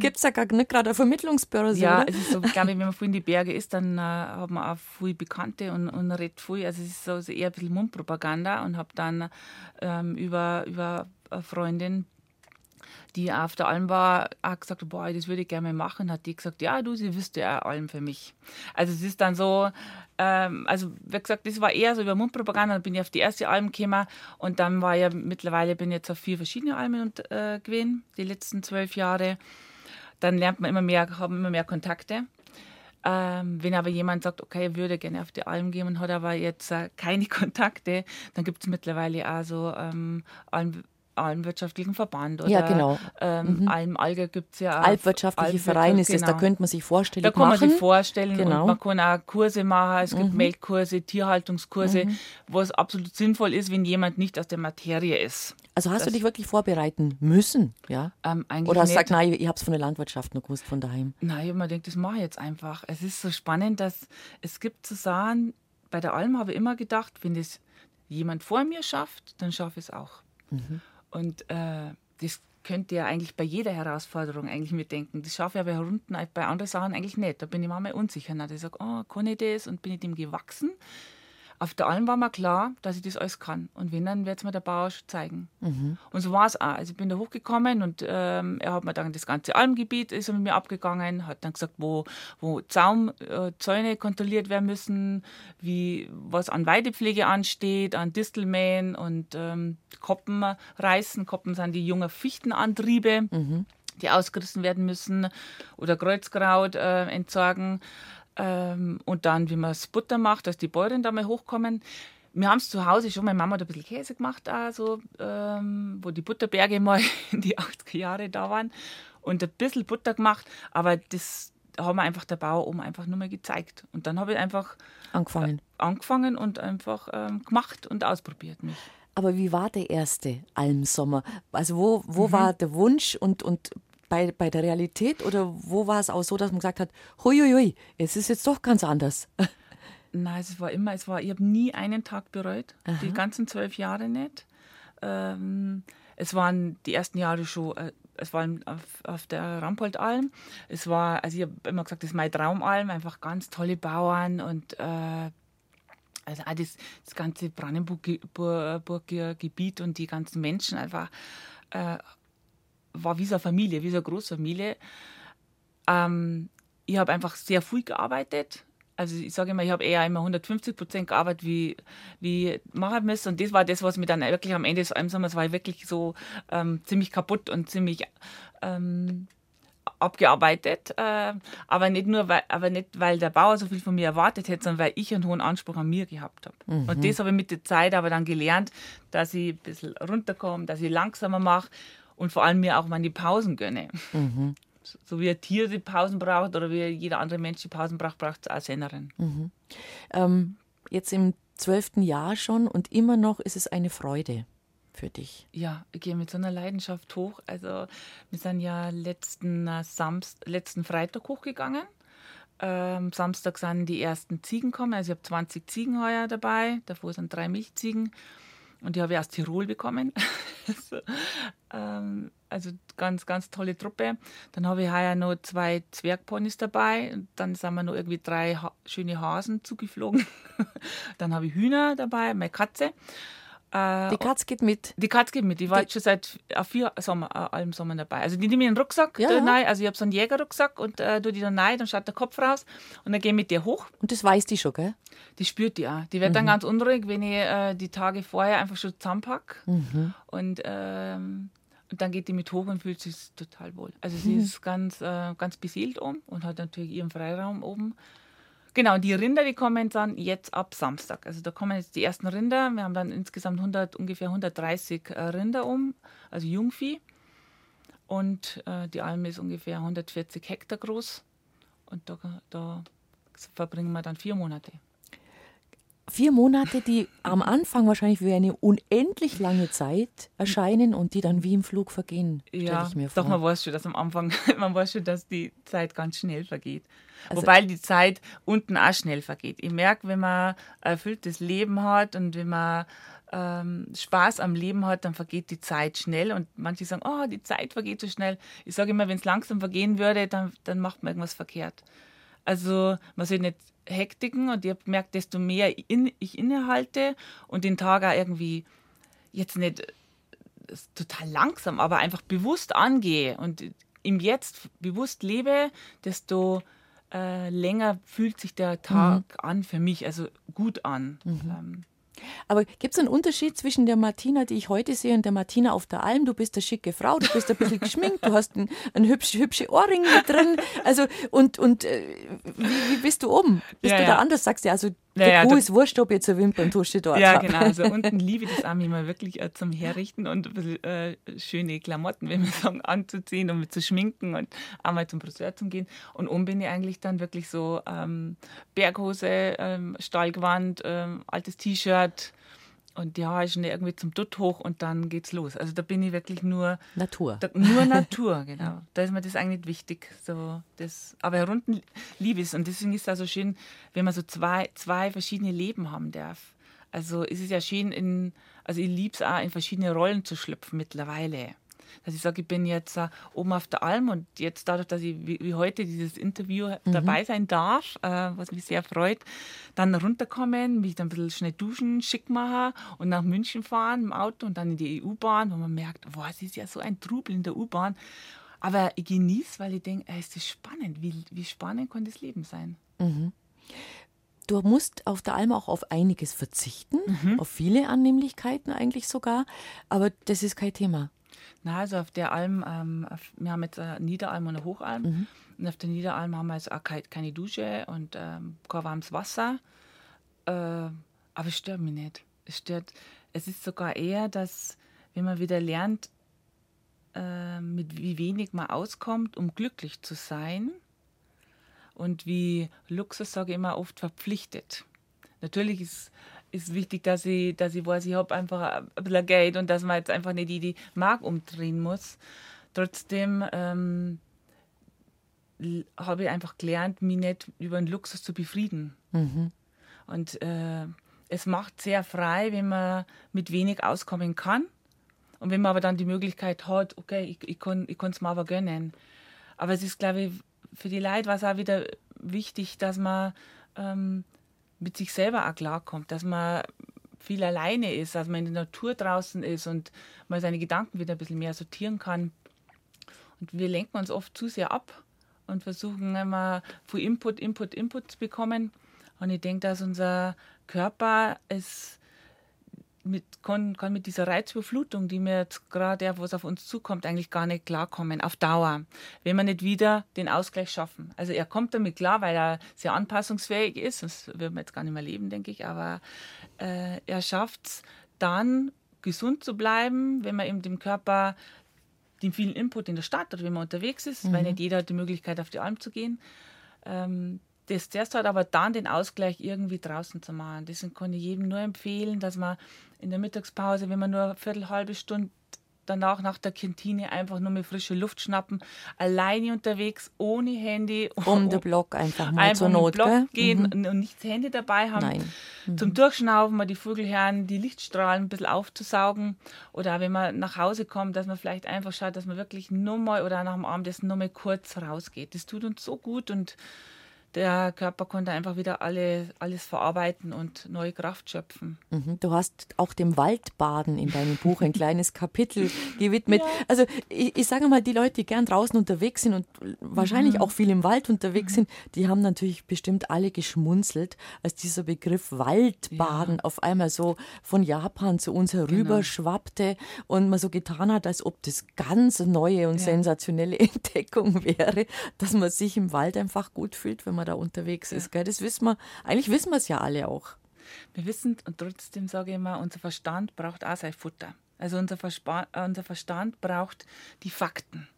Gibt es da gar nicht gerade ein Vermittlungsbüro? so, Ja, oder? es ist so, glaube ich, wenn man viel in die Berge ist, dann äh, hat man auch viel Bekannte und, und redet viel. Also es ist so, so eher ein bisschen Mundpropaganda und habe dann ähm, über, über eine Freundin, die auf der Alm war, auch gesagt, boah, das würde ich gerne machen. Hat die gesagt, ja, du, sie wüsste ja Alm für mich. Also es ist dann so, ähm, also wie gesagt, das war eher so über Mundpropaganda. Dann bin ich auf die erste Alm gekommen und dann war ja mittlerweile bin ich jetzt auf vier verschiedene Almen und, äh, gewesen, die letzten zwölf Jahre. Dann lernt man immer mehr, haben immer mehr Kontakte. Ähm, wenn aber jemand sagt, okay, er würde gerne auf die Alm gehen und hat aber jetzt äh, keine *laughs* Kontakte, dann gibt es mittlerweile auch so ähm, Alm, Almwirtschaftlichen Verband oder Ja, genau. ähm, Almalge gibt es ja auch. Albwirtschaftliche Albwirtschaft, Verein ist es, da genau. könnte man sich vorstellen. Da kann man machen. sich vorstellen Genau. und man kann auch Kurse machen. Es gibt Melkkurse, Tierhaltungskurse, wo es absolut sinnvoll ist, wenn jemand nicht aus der Materie ist. Also hast du das- dich wirklich vorbereiten müssen, ja? Ähm, Oder hast du gesagt, nein, ich habe es von der Landwirtschaft nur gewusst, von daheim. Nein, mir gedacht, das mache ich jetzt einfach. Es ist so spannend, dass es gibt zu sagen, bei der Alm habe ich immer gedacht, wenn das jemand vor mir schafft, dann schaffe ich es auch. Und äh, das könnte ja eigentlich bei jeder Herausforderung eigentlich mitdenken. Das schaffe ich aber unten bei anderen Sachen eigentlich nicht. Da bin ich manchmal unsicher. Dann ich sage, oh, kann ich das? Und bin ich dem gewachsen. Auf der Alm war mir klar, dass ich das alles kann. Und wenn, dann wird es mir der Bauer schon zeigen. Und so war es auch. Also ich bin da hochgekommen und ähm, er hat mir dann das ganze Almgebiet ist mit mir abgegangen, hat dann gesagt, wo, wo Zaum, äh, Zäune kontrolliert werden müssen, wie, was an Weidepflege ansteht, an Distelmähen und ähm, Koppen reißen. Koppen sind die jungen Fichtenantriebe, die ausgerissen werden müssen oder Kreuzkraut äh, entsorgen. Ähm, und dann, wie man das Butter macht, dass die Bäuerin da mal hochkommen. Wir haben es zu Hause schon, meine Mama hat ein bisschen Käse gemacht, also, ähm, wo die Butterberge mal *laughs* in die 80er Jahre da waren. Und ein bisschen Butter gemacht, aber das haben wir einfach der Bauer oben einfach nur mal gezeigt. Und dann habe ich einfach Angefangen. angefangen und einfach ähm, gemacht und ausprobiert mich. Aber wie war der erste Almsommer? Also wo, Mhm. wo war der Wunsch und, und bei, bei der Realität oder wo war es auch so, dass man gesagt hat, huiuiui, es ist jetzt doch ganz anders? *laughs* Nein, es war immer, es war, ich habe nie einen Tag bereut, die ganzen zwölf Jahre nicht. Ähm, es waren die ersten Jahre schon, äh, es war auf, auf der Rampoldalm. Es war, also ich habe immer gesagt, das ist meine Traumalm, einfach ganz tolle Bauern und äh, also auch das, das ganze Brandenburger Gebiet und die ganzen Menschen einfach äh, war wie so eine Familie, wie so eine Großfamilie. Ähm, ich habe einfach sehr viel gearbeitet. Also ich sage immer, ich habe eher immer 150 Prozent gearbeitet, wie, wie machen müssen. Und das war das, was mir dann wirklich am Ende des Sommers war ich wirklich so ähm, ziemlich kaputt und ziemlich ähm, abgearbeitet. Äh, aber, nicht nur, weil, aber nicht, weil der Bauer so viel von mir erwartet hätte, sondern weil ich einen hohen Anspruch an mir gehabt habe. Und das habe ich mit der Zeit aber dann gelernt, dass ich ein bisschen runterkomme, dass ich langsamer mache und vor allem mir auch mal die Pausen gönne. So wie ein Tier die Pausen braucht oder wie jeder andere Mensch die Pausen braucht, braucht es auch Sennerin. Ähm, jetzt im zwölften Jahr schon und immer noch ist es eine Freude für dich. Ja, ich gehe mit so einer Leidenschaft hoch. Also wir sind ja letzten, äh, Samst letzten Freitag hochgegangen. Ähm, Samstag sind die ersten Ziegen gekommen. Also ich habe 20 Ziegen heuer dabei. Davor sind drei Milchziegen. Und die habe ich aus Tirol bekommen. *laughs* also, ähm, also ganz, ganz tolle Truppe. Dann habe ich heuer noch zwei Zwergponys dabei. Dann sind wir noch irgendwie drei ha schöne Hasen zugeflogen. *laughs* dann habe ich Hühner dabei, meine Katze. Äh, Die Katz geht mit. die Katze geht mit, die war jetzt schon seit äh, vier Sommer, äh, allem Sommer dabei. Also die nehme ich in den Rucksack, Ja, rein. also ich habe so einen Jägerrucksack und äh, tue die dann rein, dann schaut der Kopf raus und dann gehe ich mit der hoch. Und das weiß die schon, gell? Die spürt die auch. Die wird dann ganz unruhig, wenn ich äh, die Tage vorher einfach schon zusammenpacke. Und, ähm, und dann geht die mit hoch und fühlt sich total wohl. Also sie ist ganz, äh, ganz beseelt oben und hat natürlich ihren Freiraum oben. Genau, die Rinder, die kommen dann jetzt ab Samstag. Also da kommen jetzt die ersten Rinder. Wir haben dann insgesamt 100, ungefähr 130 äh, Rinder um, also Jungvieh. Und äh, die Alm ist ungefähr 140 Hektar groß. und da, da verbringen wir dann vier Monate. Vier Monate, die am Anfang wahrscheinlich wie eine unendlich lange Zeit erscheinen und die dann wie im Flug vergehen, ja, ich mir vor. Doch, man weiß schon, dass am Anfang, *laughs* man weiß schon, dass die Zeit ganz schnell vergeht. Also, Wobei die Zeit unten auch schnell vergeht. Ich merke, wenn man erfülltes Leben hat und wenn man ähm, Spaß am Leben hat, dann vergeht die Zeit schnell. Und manche sagen, oh, die Zeit vergeht so schnell. Ich sage immer, wenn es langsam vergehen würde, dann, dann macht man irgendwas verkehrt. Also man soll nicht hektiken und ich habe gemerkt, desto mehr ich innehalte und den Tag auch irgendwie jetzt nicht äh, total langsam, aber einfach bewusst angehe und im Jetzt bewusst lebe, desto äh, länger fühlt sich der Tag mhm. an für mich, also gut an. Mhm. Ähm, aber gibt es einen Unterschied zwischen der Martina, die ich heute sehe, und der Martina auf der Alm? Du bist eine schicke Frau, du bist ein bisschen geschminkt, du hast einen, einen hübsche, hübsche Ohrringe drin. Also, und, und äh, wie, wie bist du oben? Bist ja, du da anders? Sagst du, also der ja, Kuh ist wurscht, ob jetzt eine Wimperntusche dort Ja, hab. genau. Also *laughs* unten liebe ich das auch immer wirklich äh, zum Herrichten und ein bisschen äh, schöne Klamotten, wenn wir sagen, anzuziehen und mit zu schminken und einmal zum Friseur zu gehen. Und oben bin ich eigentlich dann wirklich so ähm, Berghose, ähm, Stahlgewand, ähm, altes T-Shirt, und die Haare schon irgendwie zum Dutt hoch und dann geht's los. Also da bin ich wirklich nur Natur. Da, nur *laughs* Natur, genau. Da ist mir das eigentlich wichtig. So, das, aber herunten liebe ich es. Und deswegen ist es also schön, wenn man so zwei, zwei verschiedene Leben haben darf. Also es ist ja schön, in, also ich liebe es auch, in verschiedene Rollen zu schlüpfen mittlerweile dass ich sage, ich bin jetzt äh, oben auf der Alm und jetzt dadurch, dass ich wie, wie heute dieses Interview mhm. dabei sein darf, äh, was mich sehr freut, dann runterkommen, mich dann ein bisschen schnell duschen, schick machen und nach München fahren im Auto und dann in die EU-Bahn, wo man merkt, boah, es ist ja so ein Trubel in der U-Bahn. Aber ich genieße, weil ich denke, es ist spannend. Wie, wie spannend kann das Leben sein? Mhm. Du musst auf der Alm auch auf einiges verzichten, mhm. auf viele Annehmlichkeiten eigentlich sogar, aber das ist kein Thema. Na, also auf der Alm, ähm, auf, wir haben jetzt eine Niederalm und eine Hochalm. Mhm. Und auf der Niederalm haben wir jetzt auch keine Dusche und ähm, kein warmes Wasser. Äh, aber es stört mich nicht. Es stört, es ist sogar eher, dass wenn man wieder lernt, äh, mit wie wenig man auskommt, um glücklich zu sein und wie Luxus, sage ich immer, oft verpflichtet. Natürlich ist ist wichtig, dass ich, dass ich weiß, ich habe einfach ein bisschen Geld und dass man jetzt einfach nicht die, die Mark umdrehen muss. Trotzdem ähm, habe ich einfach gelernt, mich nicht über den Luxus zu befrieden. Mhm. Und äh, es macht sehr frei, wenn man mit wenig auskommen kann. Und wenn man aber dann die Möglichkeit hat, okay, ich, ich kann es mir aber gönnen. Aber es ist, glaube ich, für die Leute war es auch wieder wichtig, dass man ähm, mit sich selber auch klarkommt, dass man viel alleine ist, dass man in der Natur draußen ist und man seine Gedanken wieder ein bisschen mehr sortieren kann. Und wir lenken uns oft zu sehr ab und versuchen immer viel Input, Input, Input zu bekommen. Und ich denke, dass unser Körper es mit, kann, kann mit dieser Reizüberflutung, die mir jetzt gerade, was auf uns zukommt, eigentlich gar nicht klarkommen, auf Dauer, wenn wir nicht wieder den Ausgleich schaffen. Also er kommt damit klar, weil er sehr anpassungsfähig ist, das würden wir jetzt gar nicht mehr leben, denke ich, aber äh, er schafft es dann, gesund zu bleiben, wenn man eben dem Körper den vielen Input in der Stadt oder wenn man unterwegs ist, mhm. weil nicht jeder hat die Möglichkeit, auf die Alm zu gehen, ähm, das zuerst hat, aber dann den Ausgleich irgendwie draußen zu machen. Deswegen kann ich jedem nur empfehlen, dass man in der Mittagspause, wenn man nur eine Viertel, halbe Stunde danach nach der Kantine einfach nur mit frische Luft schnappen, alleine unterwegs, ohne Handy. Um *laughs* den Block einfach mal einfach zur Not. Block gell? gehen mhm. und nicht das Handy dabei haben. Mhm. Zum Durchschnaufen, mal die Vögel hören, die Lichtstrahlen ein bisschen aufzusaugen. Oder wenn man nach Hause kommt, dass man vielleicht einfach schaut, dass man wirklich nur mal oder nach dem Abendessen nur mal kurz rausgeht. Das tut uns so gut und der Körper konnte einfach wieder alle, alles verarbeiten und neue Kraft schöpfen. Mhm. Du hast auch dem Waldbaden in deinem Buch ein kleines *laughs* Kapitel gewidmet. Ja. Also ich, ich, sage mal, die Leute, die gern draußen unterwegs sind und wahrscheinlich mhm. auch viel im Wald unterwegs mhm. sind, die haben natürlich bestimmt alle geschmunzelt, als dieser Begriff Waldbaden ja. auf einmal so von Japan zu uns genau. schwappte und man so getan hat, als ob das ganz neue und ja. sensationelle *laughs* Entdeckung wäre, dass man sich im Wald einfach gut fühlt, wenn man man da unterwegs ist. Gell? Das wissen wir, eigentlich wissen wir es ja alle auch. Wir wissen und trotzdem sage ich immer, unser Verstand braucht auch sein Futter. Also unser, Verspa unser Verstand braucht die Fakten.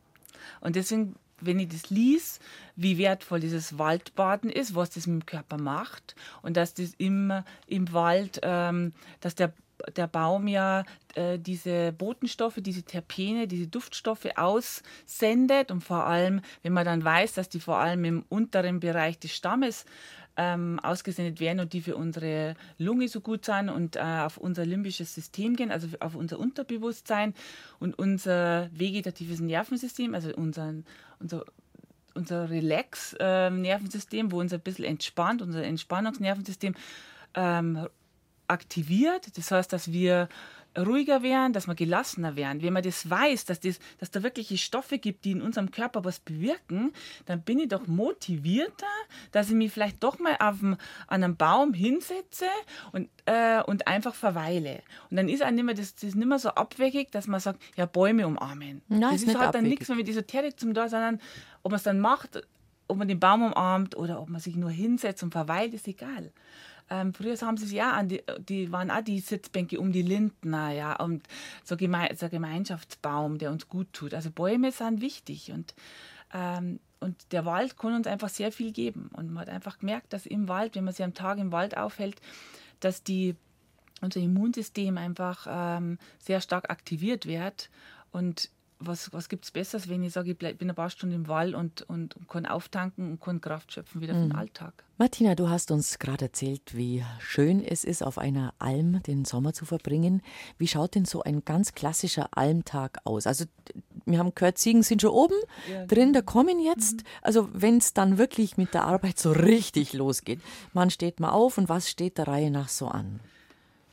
Und deswegen wenn ich das lies, wie wertvoll dieses Waldbaden ist, was das mit dem Körper macht und dass das immer im Wald, ähm, dass der der Baum ja äh, diese Botenstoffe, diese Terpene, diese Duftstoffe aussendet. Und vor allem, wenn man dann weiß, dass die vor allem im unteren Bereich des Stammes ähm, ausgesendet werden und die für unsere Lunge so gut sind und äh, auf unser limbisches System gehen, also auf unser Unterbewusstsein und unser vegetatives Nervensystem, also unser, unser unser Relax-Nervensystem, ähm, wo uns ein bisschen entspannt, unser Entspannungsnervensystem ähm, aktiviert. Das heißt, dass wir ruhiger werden, dass wir gelassener werden. Wenn man das weiß, dass, das, dass da wirkliche Stoffe gibt, die in unserem Körper was bewirken, dann bin ich doch motivierter, dass ich mich vielleicht doch mal auf dem, an einem Baum hinsetze und, äh, und einfach verweile. Und dann ist auch nicht mehr, das, das ist nicht mehr so abwegig, dass man sagt, ja, Bäume umarmen. Nein, das ist, ist halt abwegig. dann nichts mehr mit Esoterik zum da, sondern ob man es dann macht, ob man den Baum umarmt oder ob man sich nur hinsetzt und verweilt, ist egal. Ähm, früher haben sie ja an die, die waren auch die Sitzbänke um die Lindner, ja, und so, Geme so ein Gemeinschaftsbaum, der uns gut tut. Also Bäume sind wichtig und, ähm, und der Wald kann uns einfach sehr viel geben. Und man hat einfach gemerkt, dass im Wald, wenn man sich am Tag im Wald aufhält, dass die, unser Immunsystem einfach ähm, sehr stark aktiviert wird und was, was gibt es Besseres, wenn ich sage, ich bleib, bin ein paar Stunden im Wald und, und, und kann auftanken und kann Kraft schöpfen wieder mhm. für den Alltag. Martina, du hast uns gerade erzählt, wie schön es ist, auf einer Alm den Sommer zu verbringen. Wie schaut denn so ein ganz klassischer Almtag aus? Also, wir haben gehört, Ziegen sind schon oben, ja. drin, da kommen jetzt. Mhm. Also, wenn es dann wirklich mit der Arbeit so richtig losgeht, wann steht man auf und was steht der Reihe nach so an?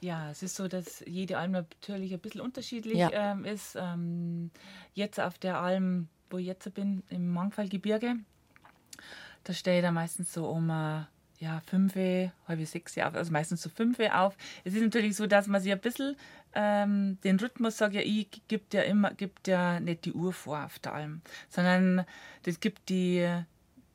Ja, es ist so, dass jede Alm natürlich ein bisschen unterschiedlich Ja. ähm, ist. Ähm, jetzt auf der Alm, wo ich jetzt bin, im Mangfallgebirge, da stehe ich dann meistens so um äh, ja, fünf, halb sechs auf, also meistens so fünf auf. Es ist natürlich so, dass man sich ein bisschen ähm, den Rhythmus, sage ja ich, gibt ja immer, gibt ja nicht die Uhr vor auf der Alm, sondern das gibt die,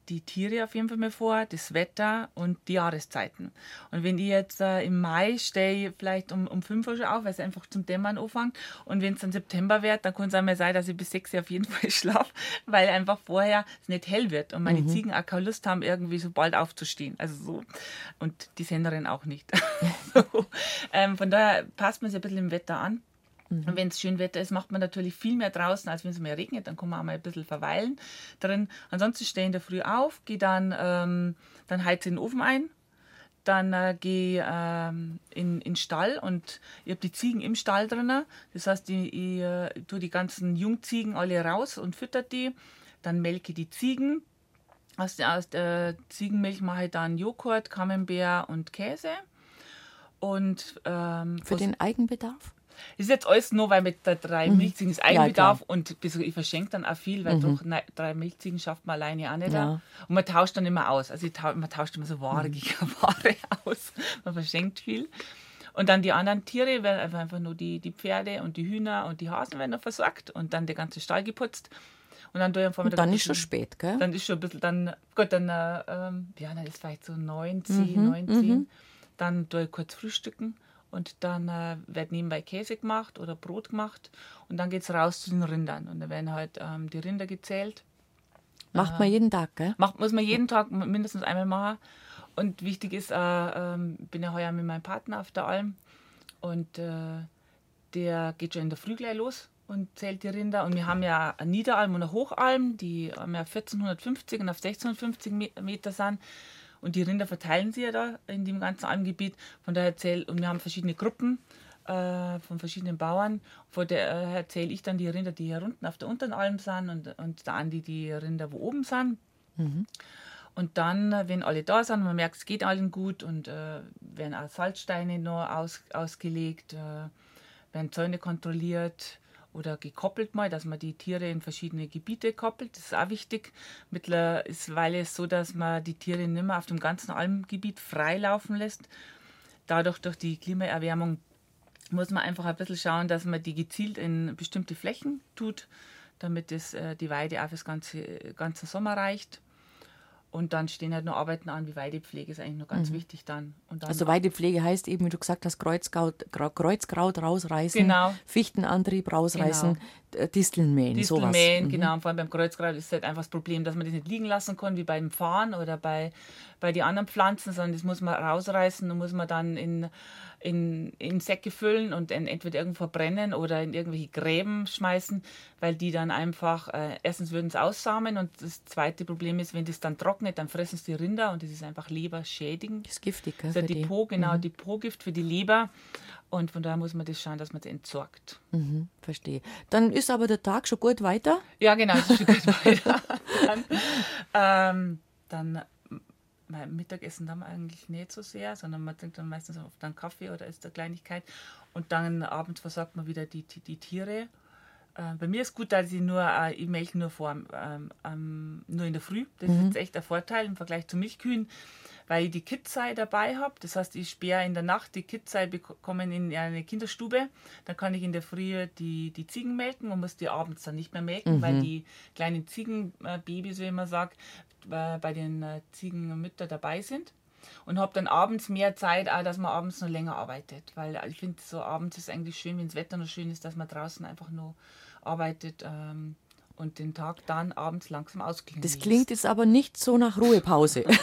die Tiere auf jeden Fall mal vor, das Wetter und die Jahreszeiten. Und wenn ich jetzt äh, im Mai stehe, vielleicht um, um 5 Uhr schon auf, weil es einfach zum Dämmern anfängt. Und wenn es dann September wird, dann kann es einmal sein, dass ich bis 6 Uhr auf jeden Fall *laughs* schlafe, weil einfach vorher es nicht hell wird und meine Mhm. Ziegen auch keine Lust haben, irgendwie so bald aufzustehen. Also so. Und die Senderin auch nicht. *laughs* so. ähm, von daher passt man sich ein bisschen im Wetter an. Und wenn es schön Wetter ist, macht man natürlich viel mehr draußen, als wenn es mehr regnet. Dann kann man auch mal ein bisschen verweilen drin. Ansonsten stehe ich in der Früh auf, gehe dann, ähm, dann heize den Ofen ein. Dann äh, gehe ähm, in in den Stall und ich habe die Ziegen im Stall drin. Das heißt, ich, ich äh, tue die ganzen Jungziegen alle raus und fütter die. Dann melke die Ziegen. Aus der, aus der Ziegenmilch mache ich dann Joghurt, Camembert und Käse. Und ähm, Für den Eigenbedarf? Das ist jetzt alles nur, weil mit der drei Milchziegen ist Mhm. Ja, Eigenbedarf und ich verschenke dann auch viel, weil Mhm. doch ne, drei Milchziegen schafft man alleine auch nicht. Ja. Und man tauscht dann immer aus. Also tau, man tauscht immer so Ware Mhm. gegen *laughs* Ware aus. Man verschenkt viel. Und dann die anderen Tiere werden einfach, nur die, die Pferde und die Hühner und die Hasen werden noch versorgt und dann der ganze Stall geputzt. Und dann Und dann ist schon spät, gell? dann ist schon ein bisschen, dann, gut, dann, äh, ähm, ja, dann ist vielleicht so 9, 10, Mhm, 9, 10. Dann tue ich kurz frühstücken und dann äh, wird nebenbei Käse gemacht oder Brot gemacht und dann geht es raus zu den Rindern. Und dann werden halt ähm, die Rinder gezählt. Macht man jeden Tag, gell? Macht, muss man jeden Tag mindestens einmal machen. Und wichtig ist, äh, ähm, bin ja heuer mit meinem Partner auf der Alm und äh, der geht schon in der Früh gleich los und zählt die Rinder. Und wir haben ja eine Niederalm und eine Hochalm, die haben ja 1450 und auf 1650 Me- Meter sind. Und die Rinder verteilen sie ja da in dem ganzen Almgebiet. Von daher zählt, und wir haben verschiedene Gruppen äh, von verschiedenen Bauern. Von daher zähle ich dann die Rinder, die hier unten auf der unteren Alm sind und, und der Andi die Rinder, wo oben sind. Und dann, äh, wenn alle da sind, man merkt, es geht allen gut und äh, werden auch Salzsteine noch aus, ausgelegt, äh, werden Zäune kontrolliert oder gekoppelt mal, dass man die Tiere in verschiedene Gebiete koppelt. Das ist auch wichtig. Mittlerweile ist es so, dass man die Tiere nicht mehr auf dem ganzen Almgebiet frei laufen lässt. Dadurch, durch die Klimaerwärmung, muss man einfach ein bisschen schauen, dass man die gezielt in bestimmte Flächen tut, damit es, äh, die Weide auch fürs ganze, ganzen Sommer reicht. Und dann stehen halt nur Arbeiten an, wie Weidepflege ist eigentlich nur ganz wichtig dann. Und dann Also Weidepflege heißt eben, wie du gesagt hast, Kreuzkraut, Kreuzkraut rausreißen, Genau. Fichtenantrieb rausreißen, äh, Disteln mähen, Disteln sowas. mähen, Mhm. genau. Und vor allem beim Kreuzkraut ist halt einfach das Problem, dass man das nicht liegen lassen kann, wie beim Fahren oder bei, bei den anderen Pflanzen, sondern das muss man rausreißen und muss man dann in, in, in Säcke füllen und entweder irgendwo verbrennen oder in irgendwelche Gräben schmeißen, weil die dann einfach, äh, erstens würden es aussamen und das zweite Problem ist, wenn das dann trocknet, dann fressen es die Rinder und das ist einfach leberschädigend. Das ist giftig, gell, Das ist ein die. Depot, genau, Depotgift für die Leber. Und von daher muss man das schauen, dass man das entsorgt. Mhm, verstehe. Dann ist aber der Tag schon gut weiter. Ja, genau, das ist schon gut *laughs* weiter. Dann, ähm, dann mein Mittagessen dann eigentlich nicht so sehr, sondern man trinkt dann meistens oft einen Kaffee oder isst eine Kleinigkeit. Und dann abends versorgt man wieder die, die, die Tiere. Äh, bei mir ist gut, dass ich nur, äh, ich melke nur vor, ähm, ähm, nur in der Früh. Das ist jetzt echt ein Vorteil im Vergleich zu Milchkühen, weil ich die Kidzei dabei habe. Das heißt, ich sperre in der Nacht die Kidzei bekommen in eine Kinderstube. Dann kann ich in der Früh die, die Ziegen melken und muss die abends dann nicht mehr melken, weil die kleinen Ziegenbabys, wie man sagt, bei den äh, Ziegenmüttern dabei sind. Und habe dann abends mehr Zeit, auch, dass man abends noch länger arbeitet. Weil ich finde, so abends ist eigentlich schön, wenn das Wetter noch schön ist, dass man draußen einfach nur arbeitet ähm, und den Tag dann abends langsam ausklingen Das klingt jetzt aber nicht so nach Ruhepause. *laughs*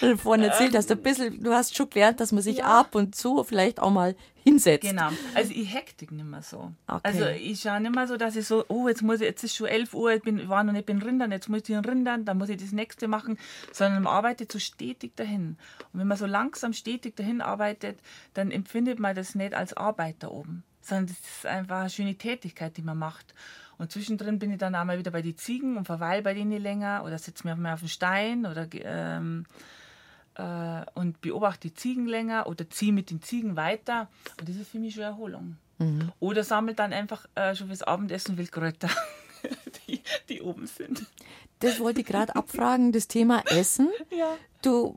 Du vorhin erzählt hast, ein bisschen, du hast schon gelernt, dass man sich Ja. ab und zu vielleicht auch mal hinsetzt. Genau. Also ich hektik nicht mehr so. Okay. Also ich schaue nicht mehr so, dass ich so, oh, jetzt muss ich, jetzt ist schon 11 Uhr, ich bin, ich war noch nicht bei den Rindern, jetzt muss ich den Rindern, dann muss ich das nächste machen, sondern man arbeitet so stetig dahin. Und wenn man so langsam stetig dahin arbeitet, dann empfindet man das nicht als Arbeit da oben, sondern das ist einfach eine schöne Tätigkeit, die man macht. Und zwischendrin bin ich dann auch mal wieder bei den Ziegen und verweile bei denen länger oder sitze mir auf dem Stein oder ähm, äh, und beobachte die Ziegen länger oder ziehe mit den Ziegen weiter. Und das ist für mich schon Erholung. Oder sammelt dann einfach äh, schon fürs Abendessen Wildkräuter, *laughs* *laughs* die, die oben sind. Das wollte ich gerade abfragen, das Thema Essen. Ja. Du,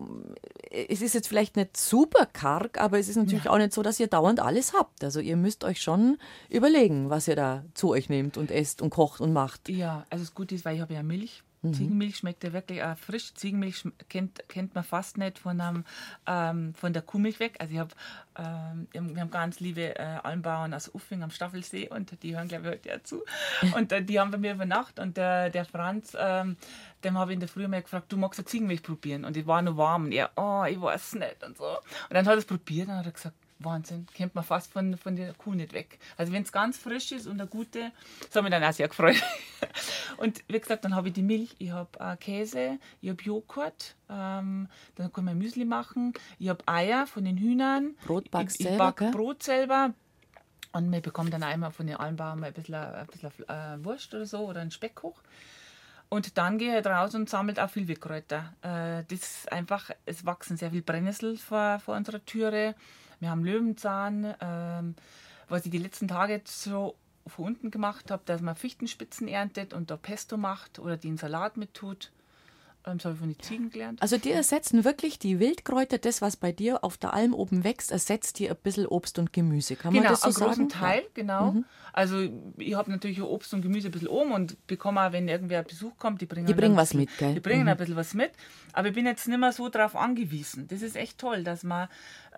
es ist jetzt vielleicht nicht super karg, aber es ist natürlich auch nicht so, dass ihr dauernd alles habt. Also ihr müsst euch schon überlegen, was ihr da zu euch nehmt und esst und kocht und macht. Ja, also das Gute ist, weil ich habe ja Milch. Ziegenmilch schmeckt ja wirklich auch frisch. Ziegenmilch kennt, kennt man fast nicht von, einem, ähm, von der Kuhmilch weg. Also ich habe, ähm, wir haben ganz liebe äh, Almbauern aus Uffing am Staffelsee und die hören, glaube ich, heute ja zu. *laughs* Und äh, die haben bei mir über Nacht und der, der Franz, ähm, dem habe ich in der Früh mal gefragt, du magst eine Ziegenmilch probieren? Und die war noch warm und er, oh, ich weiß nicht und so. Und dann hat er es probiert und hat er gesagt, Wahnsinn, kennt man fast von, von der Kuh nicht weg. Also wenn es ganz frisch ist und eine gute, das hat mich dann auch sehr gefreut. *laughs* Und wie gesagt, dann habe ich die Milch, ich habe äh, Käse, ich habe Joghurt, ähm, dann kann man Müsli machen, ich habe Eier von den Hühnern. Brot backst ich, ich selber, back gell? Brot selber. Und wir bekommen dann einmal von den Almbauern ein bisschen, ein bisschen äh, Wurst oder so oder einen Speck hoch. Und dann gehe ich halt raus und sammelt auch viel Wildkräuter. Äh, das einfach, es wachsen sehr viel Brennnessel vor, vor unserer Türe. Wir haben Löwenzahn. Ähm, was ich die letzten Tage so von unten gemacht habe, dass man Fichtenspitzen erntet und da Pesto macht oder den Salat mit tut. Ähm, das habe ich von den Ziegen gelernt. Also die ersetzen wirklich die Wildkräuter, das, was bei dir auf der Alm oben wächst, ersetzt dir ein bisschen Obst und Gemüse. Kann genau, man das so einen großen sagen? Teil, genau. Also ich habe natürlich Obst und Gemüse ein bisschen um und bekomme auch, wenn irgendwer Besuch kommt, die bringen, Die bringen was bisschen- mit, gell? Die bringen ein bisschen was mit. Aber ich bin jetzt nicht mehr so darauf angewiesen. Das ist echt toll, dass man,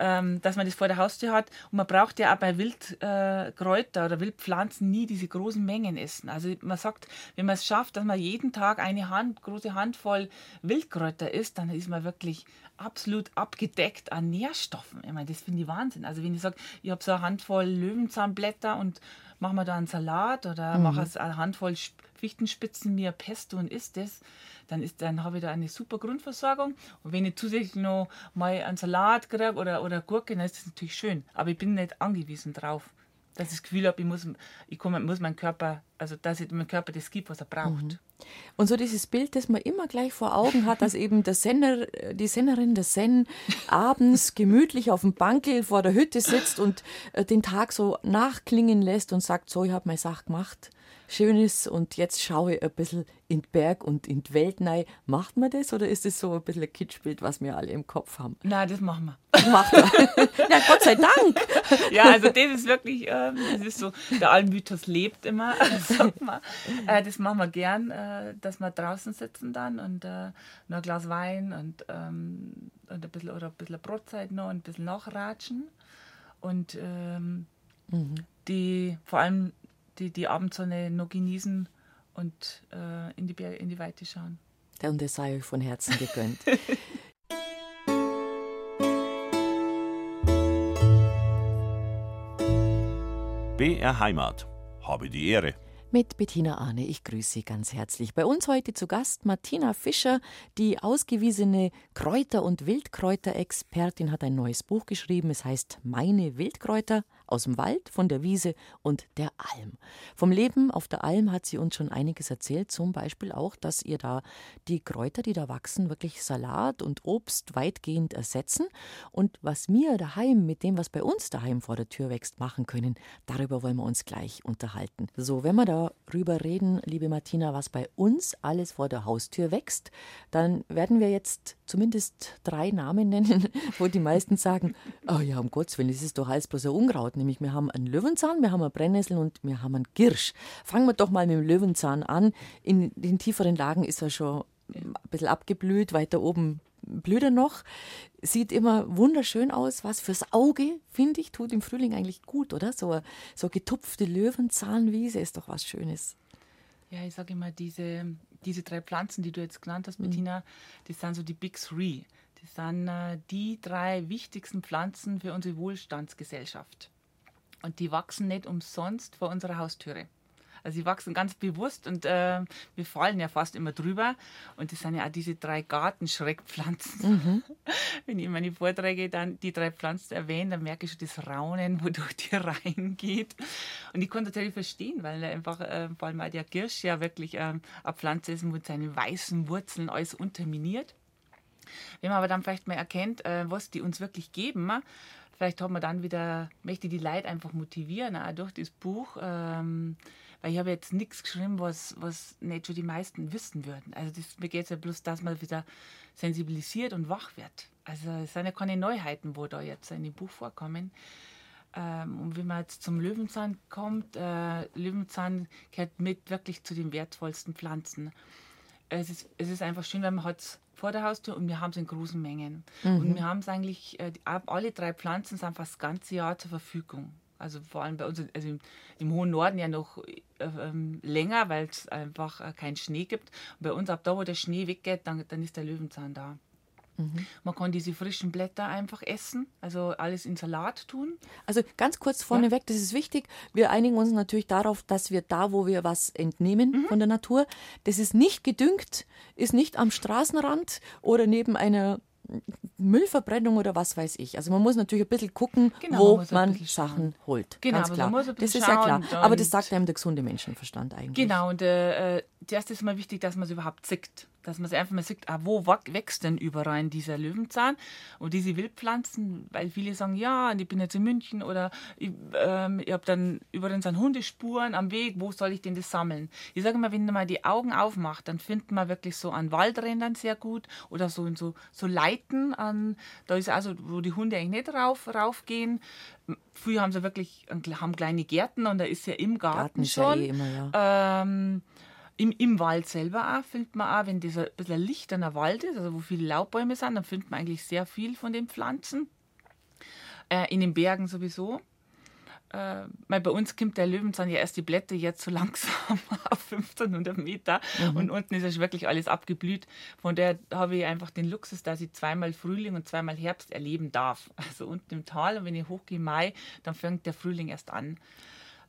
ähm, dass man das vor der Haustür hat. Und man braucht ja auch bei Wildkräuter äh, oder Wildpflanzen nie diese großen Mengen essen. Also man sagt, wenn man es schafft, dass man jeden Tag eine Hand, große Handvoll Wildkräuter isst, dann ist man wirklich absolut abgedeckt an Nährstoffen. Ich meine, das finde ich Wahnsinn. Also wenn ich sage, ich habe so eine Handvoll Löwenzahnblätter und mache mir da einen Salat oder mache eine Handvoll Sp- Fichtenspitzen mir Pesto und isst das, dann, dann habe ich da eine super Grundversorgung. Und wenn ich zusätzlich noch mal einen Salat kriege oder, oder Gurke, dann ist das natürlich schön. Aber ich bin nicht angewiesen drauf, dass ich das Gefühl habe, ich muss, ich komme, muss meinen Körper, also dass ich meinem Körper das gibt, was er braucht. Und so dieses Bild, das man immer gleich vor Augen hat, dass eben der Senner, die Sennerin, der Sen abends gemütlich auf dem Bankel vor der Hütte sitzt und äh, den Tag so nachklingen lässt und sagt, so, ich habe meine Sache gemacht, schön ist und jetzt schaue ich ein bisschen in den Berg und in die Welt rein. Macht man das oder ist das so ein bisschen ein Kitschbild, was wir alle im Kopf haben? Nein, das machen wir. Macht er. ja, *laughs* Gott sei Dank. Ja, also das ist wirklich, ähm, das ist so, der Almythos lebt immer. *laughs* *laughs* sagt man. Äh, das machen wir gern, äh, dass wir draußen sitzen dann und äh, noch ein Glas Wein und, ähm, und ein bisschen oder ein bisschen Brotzeit noch und ein bisschen nachratschen. Und ähm, mhm. die vor allem die, die Abendsonne noch genießen und äh, in, die Berge, in die Weite schauen. Und das sei euch von Herzen gegönnt. *laughs* BR Heimat. Habe die Ehre mit Bettina Arne. Ich grüße Sie ganz herzlich. Bei uns heute zu Gast Martina Fischer, die ausgewiesene Kräuter- und Wildkräuterexpertin, hat ein neues Buch geschrieben. Es heißt Meine Wildkräuter aus dem Wald, von der Wiese und der Alm. Vom Leben auf der Alm hat sie uns schon einiges erzählt, zum Beispiel auch, dass ihr da die Kräuter, die da wachsen, wirklich Salat und Obst weitgehend ersetzen. Und was wir daheim mit dem, was bei uns daheim vor der Tür wächst, machen können, darüber wollen wir uns gleich unterhalten. So, wenn wir darüber reden, liebe Martina, was bei uns alles vor der Haustür wächst, dann werden wir jetzt zumindest drei Namen nennen, *laughs* wo die meisten sagen, oh ja, um Gottes Willen, das ist doch alles bloß ein Unkraut. Nämlich wir haben einen Löwenzahn, wir haben eine Brennnessel und wir haben einen Girsch. Fangen wir doch mal mit dem Löwenzahn an. In den tieferen Lagen ist er schon ein bisschen abgeblüht, weiter oben blüht er noch. Sieht immer wunderschön aus. Was fürs Auge, finde ich, tut im Frühling eigentlich gut, oder? So, so getupfte Löwenzahnwiese ist doch was Schönes. Ja, ich sage immer, diese, diese drei Pflanzen, die du jetzt genannt hast, mhm. Bettina, das sind so die Big Three. Das sind äh, die drei wichtigsten Pflanzen für unsere Wohlstandsgesellschaft. Und die wachsen nicht umsonst vor unserer Haustüre. Also sie wachsen ganz bewusst und äh, wir fallen ja fast immer drüber. Und das sind ja auch diese drei Gartenschreckpflanzen. Mhm. *laughs* Wenn ich in meine Vorträge dann die drei Pflanzen erwähne, dann merke ich schon das Raunen, *laughs* wo durch die reingeht. Und ich konnte natürlich verstehen, weil einfach äh, vor allem auch der Girsch ja wirklich äh, eine Pflanze ist mit seinen weißen Wurzeln alles unterminiert. Wenn man aber dann vielleicht mal erkennt, äh, was die uns wirklich geben, vielleicht hat man dann wieder, möchte die Leute einfach motivieren, auch durch das Buch. Ähm, weil ich habe jetzt nichts geschrieben, was, was nicht schon die meisten wissen würden. Also das, mir geht es ja bloß, dass man wieder sensibilisiert und wach wird. Also es sind ja keine Neuheiten, wo da jetzt in dem Buch vorkommen. Ähm, und wenn man jetzt zum Löwenzahn kommt, äh, Löwenzahn gehört mit wirklich zu den wertvollsten Pflanzen. Es ist, es ist einfach schön, weil man hat vor der Haustür und wir haben es in großen Mengen. Mhm. Und wir haben es eigentlich, äh, alle drei Pflanzen sind fast das ganze Jahr zur Verfügung. Also vor allem bei uns, also im, im hohen Norden ja noch äh, ähm, länger, weil es einfach äh, keinen Schnee gibt. Und bei uns ab da, wo der Schnee weggeht, dann, dann ist der Löwenzahn da. Mhm. Man kann diese frischen Blätter einfach essen, also alles in Salat tun. Also ganz kurz vorneweg, ja. das ist wichtig. Wir einigen uns natürlich darauf, dass wir da, wo wir was entnehmen mhm. von der Natur, das ist nicht gedüngt, ist nicht am Straßenrand oder neben einer Müllverbrennung oder was weiß ich. Also man muss natürlich ein bisschen gucken, genau, wo man, man Sachen holt. Genau, Ganz klar. das ist ja klar. Aber das sagt einem der gesunde Menschenverstand eigentlich. Genau, und äh, zuerst ist mal wichtig, dass man es überhaupt sieht dass man sich einfach mal sieht, ah, wo wächst denn überall dieser Löwenzahn und diese Wildpflanzen, weil viele sagen, ja, ich bin jetzt in München oder ich, ähm, ich habe dann übrigens an Hundespuren am Weg, wo soll ich denn das sammeln? Ich sage immer, wenn man die Augen aufmacht, dann findet man wirklich so an Waldrändern sehr gut oder so in so, so Leiten, an, da ist also, wo die Hunde eigentlich nicht rauf, raufgehen. Früher haben sie wirklich haben kleine Gärten und da ist ja im Garten, Garten schon. Ja eh immer, ja. Ähm, im, Im Wald selber auch findet man auch, wenn dieser ein bisschen Licht an der Wald ist, also wo viele Laubbäume sind, dann findet man eigentlich sehr viel von den Pflanzen. Äh, in den Bergen sowieso. Äh, weil bei uns kommt der Löwenzahn ja erst die Blätter jetzt so *laughs* langsam auf 1500 Meter mhm. und unten ist ja wirklich alles abgeblüht. Von daher habe ich einfach den Luxus, dass ich zweimal Frühling und zweimal Herbst erleben darf. Also unten im Tal und wenn ich hochgehe Mai, dann fängt der Frühling erst an.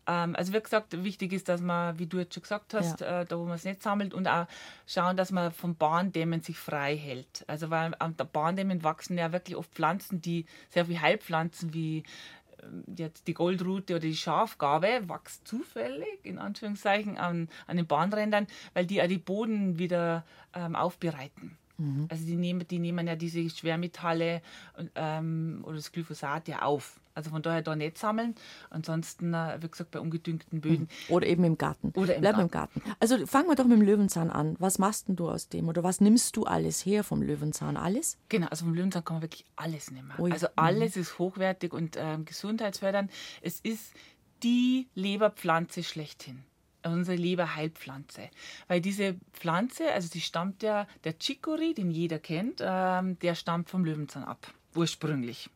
Ähm, also wie gesagt, wichtig ist, dass man, wie du jetzt schon gesagt hast, ja. äh, da wo man es nicht sammelt und auch schauen, dass man vom Bahndämmen sich frei hält. Also weil an der Bahndämmen wachsen ja wirklich oft Pflanzen, die sehr viel Heilpflanzen wie ähm, jetzt die Goldrute oder die Schafgabe wächst zufällig, in Anführungszeichen, an, an den Bahnrändern, weil die auch die Boden wieder ähm, aufbereiten. Mhm. Also die nehmen, die nehmen ja diese Schwermetalle ähm, oder das Glyphosat ja auf. Also von daher da nicht sammeln. Ansonsten, äh, wie gesagt, bei ungedüngten Böden. Mhm. Oder eben im Garten. Oder im Bleib Garten. im Garten. Also fangen wir doch mit dem Löwenzahn an. Was machst denn du aus dem? Oder was nimmst du alles her vom Löwenzahn? Alles? Genau, also vom Löwenzahn kann man wirklich alles nehmen. Ui. Also alles mhm. ist hochwertig und ähm, gesundheitsfördernd. Es ist die Leberpflanze schlechthin. unsere Leberheilpflanze. Weil diese Pflanze, also die stammt ja, der Chicory, den jeder kennt, ähm, der stammt vom Löwenzahn ab, ursprünglich.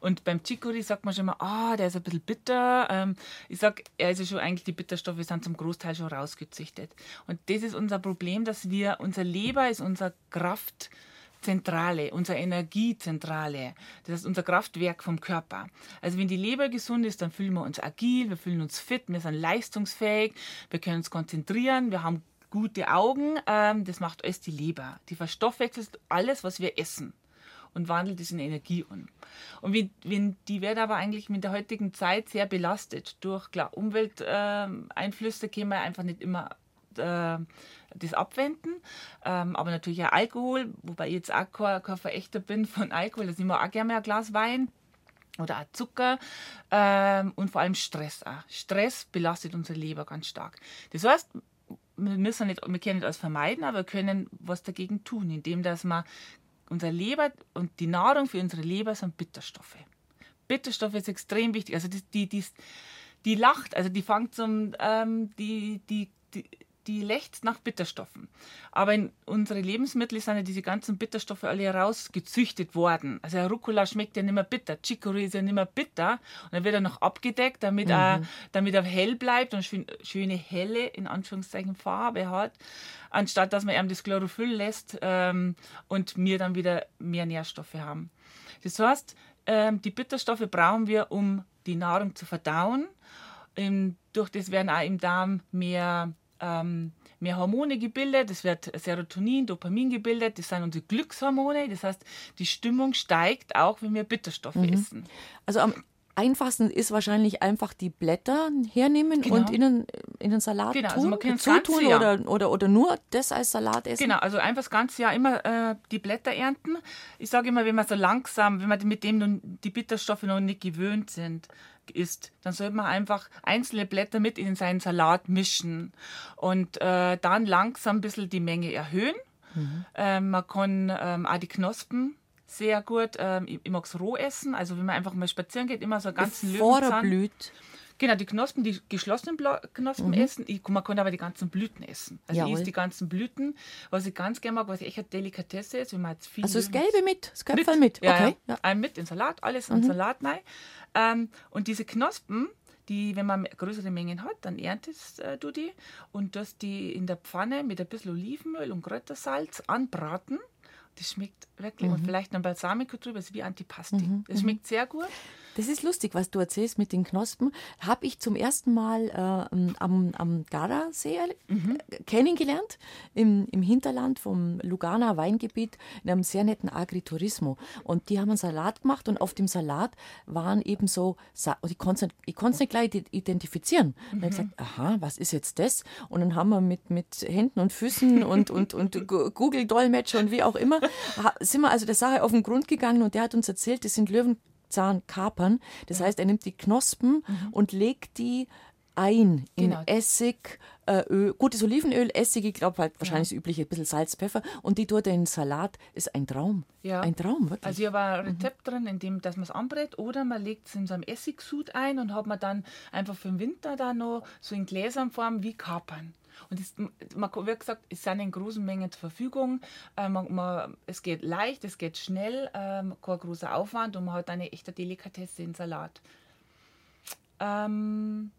Und beim Chicory sagt man schon mal, ah, der ist ein bisschen bitter. Ähm, ich sage, er ist ja schon eigentlich, die Bitterstoffe sind zum Großteil schon rausgezüchtet. Und das ist unser Problem, dass wir, unser Leber ist unser Kraft, Zentrale, unsere Energiezentrale. Das ist unser Kraftwerk vom Körper. Also wenn die Leber gesund ist, dann fühlen wir uns agil, wir fühlen uns fit, wir sind leistungsfähig, wir können uns konzentrieren, wir haben gute Augen. Ähm, das macht alles die Leber. Die verstoffwechselt alles, was wir essen und wandelt es in Energie um. Und wenn, wenn, die wird aber eigentlich mit der heutigen Zeit sehr belastet durch klar, Umwelteinflüsse, äh, können wir einfach nicht immer äh, das abwenden. Ähm, aber natürlich auch Alkohol, wobei ich jetzt auch kein, kein Verächter bin von Alkohol. Da sind wir auch gerne ein Glas Wein oder auch Zucker ähm, und vor allem Stress auch. Stress belastet unsere Leber ganz stark. Das heißt, wir, müssen nicht, wir können nicht alles vermeiden, aber wir können was dagegen tun, indem dass wir unsere Leber und die Nahrung für unsere Leber sind Bitterstoffe. Bitterstoffe ist extrem wichtig. Also die, die, die, die lacht, also die fängt zum, ähm, die, die, die die lechzt nach Bitterstoffen. Aber in unsere Lebensmittel sind ja diese ganzen Bitterstoffe alle herausgezüchtet worden. Also Rucola schmeckt ja nicht mehr bitter, Chicory ist ja nicht mehr bitter und dann wird er noch abgedeckt, damit, mhm. er, damit er hell bleibt und schön, schöne helle, in Anführungszeichen, Farbe hat, anstatt dass man ihm das Chlorophyll lässt ähm, und wir dann wieder mehr Nährstoffe haben. Das heißt, ähm, die Bitterstoffe brauchen wir, um die Nahrung zu verdauen. Ähm, durch das werden auch im Darm mehr ähm, mehr Hormone gebildet, es wird Serotonin, Dopamin gebildet, das sind unsere Glückshormone, das heißt, die Stimmung steigt auch, wenn wir Bitterstoffe mhm. essen. Also am einfachsten ist wahrscheinlich einfach die Blätter hernehmen genau. und in den, in den Salat genau, also tun, also man zutun oder, oder, oder nur das als Salat essen? Genau, also einfach das ganze Jahr immer äh, die Blätter ernten. Ich sage immer, wenn man so langsam, wenn man mit dem die Bitterstoffe noch nicht gewöhnt sind, isst, dann sollte man einfach einzelne Blätter mit in seinen Salat mischen und äh, dann langsam ein bisschen die Menge erhöhen. Mhm. Ähm, man kann ähm, auch die Knospen sehr gut, ähm, ich, ich mag es roh essen, also wenn man einfach mal spazieren geht, immer so einen ganzen Bevor Löwenzahn. er blüht. Genau, die Knospen, die geschlossenen Bla Knospen mhm. essen. Ich, man kann aber die ganzen Blüten essen. Also Jawohl. ich esse die ganzen Blüten. Was ich ganz gerne mag, was echt eine Delikatesse ist, wenn man jetzt viel Also das Gelbe mit, das Köpfel mit. mit. Ja, okay. Ja. ja. mit in Salat, alles in mhm. Salat rein. Ähm, und diese Knospen, die, wenn man größere Mengen hat, dann erntest äh, du die und das die in der Pfanne mit ein bisschen Olivenöl und Kräutersalz anbraten. Das schmeckt wirklich. Mhm. Und vielleicht ein Balsamico drüber, das ist wie Antipasti. Mhm. Das schmeckt sehr gut. Das ist lustig, was du erzählst mit den Knospen. Habe ich zum ersten Mal äh, am, am Gardasee mhm. kennengelernt, im, im Hinterland vom Lugana Weingebiet, in einem sehr netten Agriturismo. Und die haben einen Salat gemacht und auf dem Salat waren eben so, ich konnte es nicht gleich identifizieren. Mhm. Und ich gesagt, aha, was ist jetzt das? Und dann haben wir mit, mit Händen und Füßen und, und, und Google-Dolmetscher und wie auch immer, sind wir also der Sache auf den Grund gegangen und der hat uns erzählt, das sind Löwen Zahnkapern. Das ja. heißt, er nimmt die Knospen mhm. und legt die ein in genau. Essig, äh, Öl, gutes Olivenöl, Essig, ich glaube halt wahrscheinlich ja. das übliche, ein bisschen Salz, Pfeffer und die tut er in den Salat. Ist ein Traum. Ja. Ein Traum, wirklich. Also hier war ein mhm. Rezept mhm. drin, in dem, dass man es anbrät oder man legt es in so einem Essigsud ein und hat man dann einfach für den Winter da noch so in Gläsernform wie Kapern. Und das, man, wie gesagt, es sind in großen Mengen zur Verfügung. Äh, man, man, es geht leicht, es geht schnell, ähm, kein großer Aufwand und man hat eine echte Delikatesse in Salat. Ähm,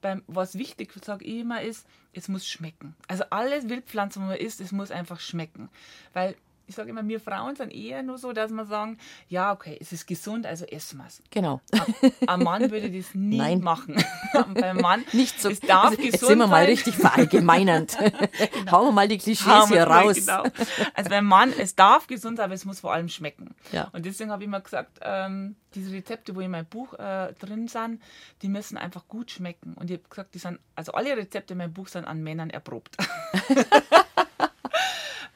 beim, was wichtig, sage ich immer, ist, es muss schmecken. Also alles Wildpflanzen, was man isst, es muss einfach schmecken. Weil ich sage immer, wir Frauen sind eher nur so, dass wir sagen, ja, okay, es ist gesund, also essen wir es. Genau. Ein Mann würde das nie *laughs* Nein. machen. *laughs* Beim Mann, *laughs* nicht so. Es darf also, gesund jetzt sind wir mal richtig verallgemeinernd. genau. Hauen wir mal die Klischees hier raus. Genau. Also beim Mann, es darf gesund sein, aber es muss vor allem schmecken. Ja. Und deswegen habe ich immer gesagt, ähm, diese Rezepte, wo in meinem Buch äh, drin sind, die müssen einfach gut schmecken. Und ich habe gesagt, die sind, also alle Rezepte in meinem Buch sind an Männern erprobt.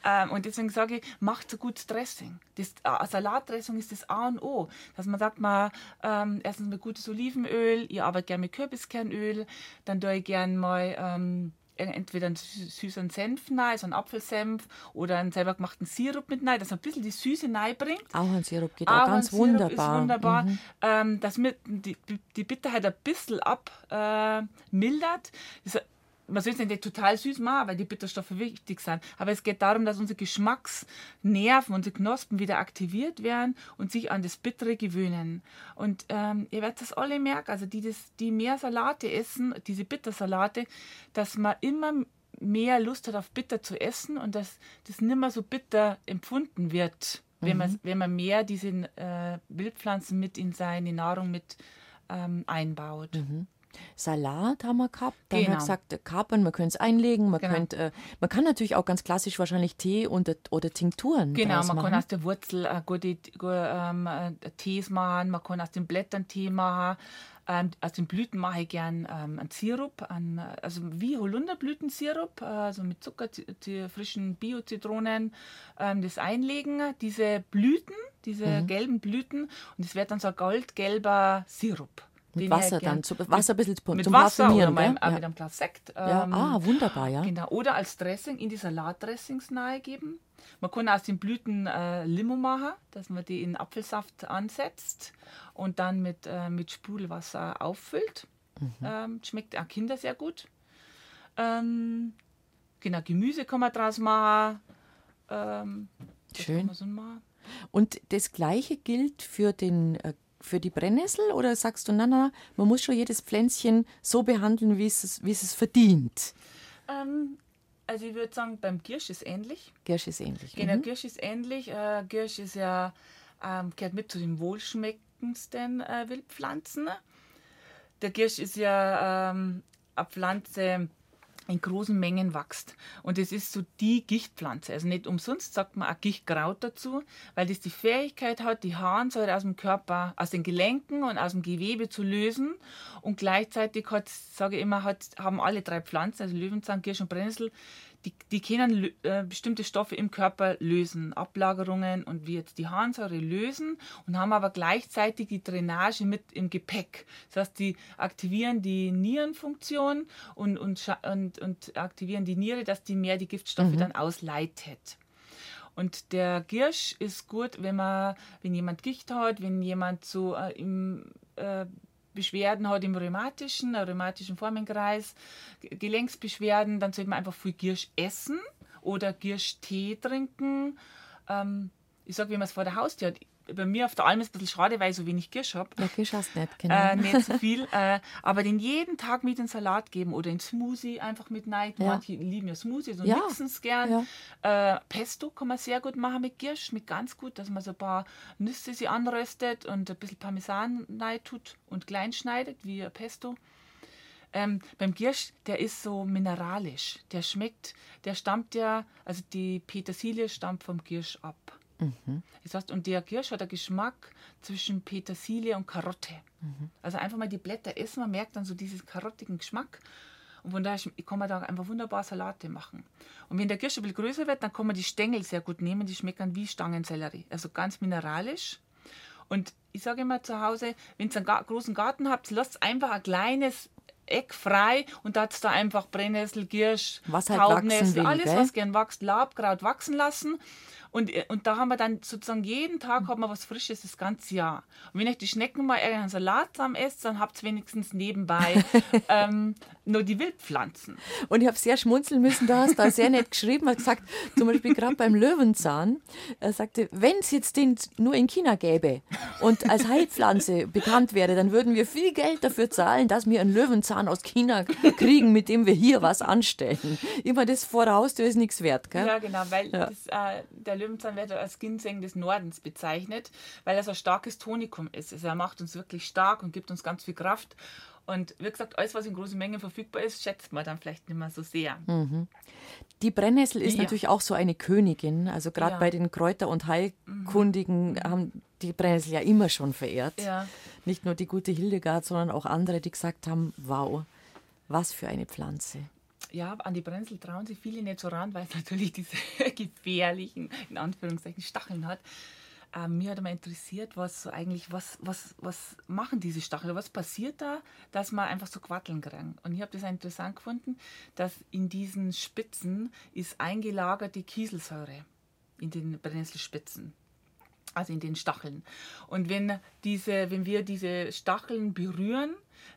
Ähm, und deswegen sage ich, macht so gut Dressing. Das äh, Salatdressing ist das A und O. Dass man sagt, man, ähm, erstens mit gutes Olivenöl, ich arbeite gerne mit Kürbiskernöl, dann tue ich gerne mal ähm, entweder einen süßen Senf rein, so einen Apfelsenf oder einen selber gemachten Sirup mit rein, dass man ein bisschen die Süße reinbringt. Ahornsirup geht auch ganz wunderbar. Ist wunderbar. Mhm. Ähm, dass mir die, die Bitterheit ein bisschen abmildert. Äh, man soll es nicht total süß machen, weil die Bitterstoffe wichtig sind. Aber es geht darum, dass unsere Geschmacksnerven, unsere Knospen wieder aktiviert werden und sich an das Bittere gewöhnen. Und ähm, ihr werdet das alle merken, also die, das, die mehr Salate essen, diese Bittersalate, dass man immer mehr Lust hat auf bitter zu essen und dass das nicht mehr so bitter empfunden wird, mhm. wenn, man, wenn man mehr diese äh, Wildpflanzen mit in seine Nahrung mit ähm, einbaut. Mhm. Salat haben wir gehabt. Dann genau. haben wir gesagt, Kapern, man könnte es einlegen. Man, genau. könnte, äh, man kann natürlich auch ganz klassisch wahrscheinlich Tee und, oder Tinkturen Genau, man machen. kann aus der Wurzel äh, gute, gute ähm, äh, Tees machen, man kann aus den Blättern Tee machen. Ähm, aus den Blüten mache ich gern ähm, einen Sirup, einen, also wie Holunderblütensirup, also mit Zucker, die frischen Bio-Zitronen, ähm, das einlegen, diese Blüten, diese mhm. gelben Blüten und es wird dann so ein goldgelber Sirup. Mit Wasser dann, zu, Wasser ein bisschen zum, mit zum Wasser oder mal, ja. mit einem Glas Sekt. Ja, ähm, ah, wunderbar, ja. Genau. Oder als Dressing in die Salatdressings nahegeben. Man kann aus den Blüten äh, Limo machen, dass man die in Apfelsaft ansetzt und dann mit, äh, mit Sprudelwasser auffüllt. Mhm. Ähm, schmeckt auch Kinder sehr gut. Ähm, genau, Gemüse kann man draus machen. Ähm, Schön. So und das Gleiche gilt für den äh, für die Brennnessel oder sagst du, na, na, man muss schon jedes Pflänzchen so behandeln, wie es, wie es, verdient? Ähm, also ich würde sagen, beim Girsch ist ähnlich. Girsch ist ähnlich. Genau, mhm. Girsch ist ähnlich. Äh, Girsch ist ja, ähm, gehört mit zu den wohlschmeckendsten äh, Wildpflanzen. Der Girsch ist ja ähm, eine Pflanze, in großen Mengen wächst. Und es ist so die Gichtpflanze. Also nicht umsonst sagt man auch Gichtkraut dazu, weil das die Fähigkeit hat, die Harnsäure aus dem Körper, aus den Gelenken und aus dem Gewebe zu lösen. Und gleichzeitig hat, sage ich immer, hat, haben alle drei Pflanzen, also Löwenzahn, Kirsch und Brennnessel, die, die können äh, bestimmte Stoffe im Körper lösen, Ablagerungen und wie jetzt die Harnsäure lösen und haben aber gleichzeitig die Drainage mit im Gepäck. Das heißt, die aktivieren die Nierenfunktion und, und, und, und aktivieren die Niere, dass die mehr die Giftstoffe mhm. dann ausleitet. Und der Giersch ist gut, wenn man, wenn jemand Gicht hat, wenn jemand so äh, im äh, Beschwerden hat im rheumatischen, rheumatischen Formenkreis, Gelenksbeschwerden, dann sollte man einfach viel Giersch essen oder Giersch-Tee trinken. Ähm, ich sage, wenn man es vor der Haustür hat, bei mir auf der Alm ist es ein bisschen schade, weil ich so wenig Kirsch habe. Ja, Kirsch hast nicht, genau. Äh, nicht so *laughs* viel. äh, aber den jeden Tag mit in Salat geben oder in Smoothie einfach mit rein. Ja. Manche lieben ja Smoothie, so ja. mixen es gern. Ja. Äh, Pesto kann man sehr gut machen mit Kirsch, mit ganz gut, dass man so ein paar Nüsse sie anröstet und ein bisschen Parmesan rein tut und klein schneidet, wie Pesto. Ähm, beim Giersch, der ist so mineralisch. Der schmeckt, der stammt ja, also die Petersilie stammt vom Giersch ab. Mhm. Das heißt, und der Kirsch hat einen Geschmack zwischen Petersilie und Karotte. Mhm. Also einfach mal die Blätter essen, man merkt dann so diesen karottigen Geschmack. Und von daher kann man da einfach wunderbar Salate machen. Und wenn der Kirsch ein bisschen größer wird, dann kann man die Stängel sehr gut nehmen. Die schmecken wie Stangensellerie. Also ganz mineralisch. Und ich sage immer zu Hause, wenn ihr einen großen Garten habt, lasst einfach ein kleines Eck frei und da hat da einfach Brennnessel, Girsch, was halt Taubnessel, alles, gell? was gern wächst, Labkraut wachsen lassen. Und, äh, und da haben wir dann sozusagen jeden Tag haben wir was Frisches das ganze Jahr. Und wenn euch die Schnecken mal einen Salat zusammen esst, dann habt ihr wenigstens nebenbei *laughs* ähm, nur die Wildpflanzen. Und ich habe sehr schmunzeln müssen, da hast du sehr nett geschrieben, hat gesagt, zum Beispiel gerade beim Löwenzahn, er sagte, wenn es jetzt den nur in China gäbe und als Heilpflanze bekannt wäre, dann würden wir viel Geld dafür zahlen, dass wir einen Löwenzahn aus China kriegen, mit dem wir hier was anstellen. Immer das vor der Haustür ist nichts wert, gell? Ja, genau, weil ja. Das, äh, der Löwenzahn wird als Ginseng des Nordens bezeichnet, weil er so ein starkes Tonikum ist. Also er macht uns wirklich stark und gibt uns ganz viel Kraft. Und wie gesagt, alles, was in großen Mengen verfügbar ist, schätzt man dann vielleicht nicht mehr so sehr. Mhm. Die Brennnessel ist ja. natürlich auch so eine Königin. Also gerade ja. bei den Kräuter- und Heilkundigen mhm. haben die Brennnessel ja immer schon verehrt. Ja. Nicht nur die gute Hildegard, sondern auch andere, die gesagt haben, wow, was für eine Pflanze ja, an die Brennnessel trauen sich viele nicht so ran, weil es *laughs* natürlich diese *laughs* gefährlichen, in Anführungszeichen, Stacheln hat. äh, mir hat immer interessiert, was so eigentlich, was, was, was machen diese Stacheln? Was passiert da, dass man einfach so Quatteln kriegen? Und ich habe das interessant gefunden, dass in diesen Spitzen ist eingelagerte Kieselsäure in den Brennnesselspitzen also in den Stacheln. Und wenn, diese, wenn wir diese Stacheln berühren,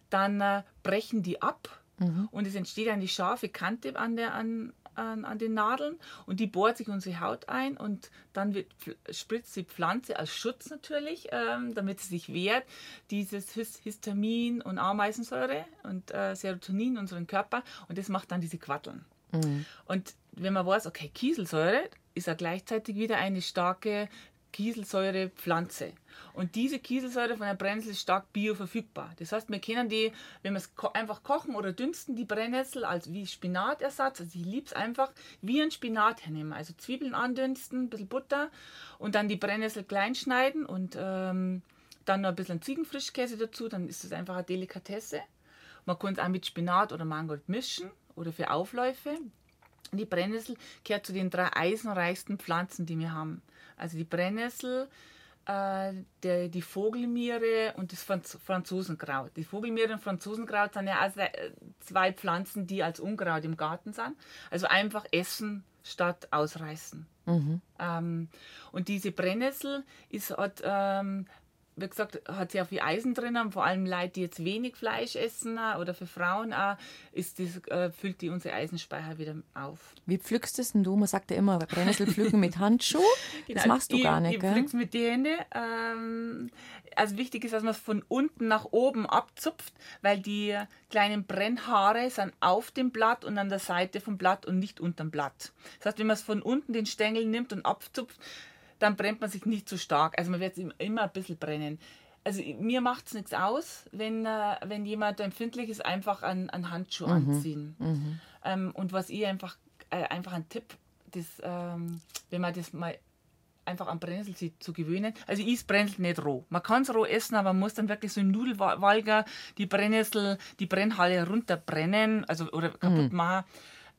dann äh, brechen die ab mhm. und es entsteht eine scharfe Kante an, der, an, an, an den Nadeln und die bohrt sich unsere Haut ein und dann wird, spritzt die Pflanze als Schutz natürlich, ähm, damit sie sich wehrt, dieses Histamin und Ameisensäure und äh, Serotonin in unseren Körper und das macht dann diese Quatteln. Mhm. Und wenn man weiß, okay, Kieselsäure ist ja gleichzeitig wieder eine starke Kieselsäurepflanze. Und diese Kieselsäure von der Brennnessel ist stark bioverfügbar. Das heißt, wir können die, wenn wir es ko einfach kochen oder dünsten, die Brennnessel als wie Spinatersatz, also ich liebe es einfach, wie ein Spinat hernehmen. Also Zwiebeln andünsten, ein bisschen Butter und dann die Brennnessel klein schneiden und ähm, dann noch ein bisschen Ziegenfrischkäse dazu, dann ist es einfach eine Delikatesse. Man kann es auch mit Spinat oder Mangold mischen oder für Aufläufe. Die Brennnessel gehört zu den drei eisenreichsten Pflanzen, die wir haben. Also die Brennnessel, äh, der, die Vogelmiere und das Franz Franzosenkraut. Die Vogelmiere und Franzosenkraut sind ja also zwei Pflanzen, die als Unkraut im Garten sind. Also einfach essen statt ausreißen. Mhm. Ähm, und diese Brennnessel ist, hat ähm, wie gesagt, hat sehr viel Eisen drin, vor allem Leute, die jetzt wenig Fleisch essen äh, oder für Frauen auch, ist das, äh, füllt die unsere Eisenspeicher wieder auf. Wie pflückst du es denn du? Man sagt ja immer, Brennnessel pflücken mit Handschuh. *laughs* Genau, das machst du ich, gar nicht, ich gell? pflück's mit den Händen. Ähm, also wichtig ist, dass man es von unten nach oben abzupft, weil die kleinen Brennhaare sind auf dem Blatt und an der Seite vom Blatt und nicht unterm Blatt. Das heißt, wenn man es von unten den Stängel nimmt und abzupft, dann brennt man sich nicht so stark. Also man wird immer ein bisschen brennen. Also mir macht es nichts aus, wenn, äh, wenn jemand empfindlich ist, einfach einen, einen Handschuh mhm. anziehen. Mhm. Ähm, und was ich einfach, äh, einfach ein Tipp, das, ähm, wenn man das mal einfach am Brennnessel zu gewöhnen. Also ich esse Brennnessel nicht roh. Man kann es roh essen, aber man muss dann wirklich so im Nudelwalger die Brennnessel, die Brennhalle runterbrennen, also oder kaputt mhm. machen.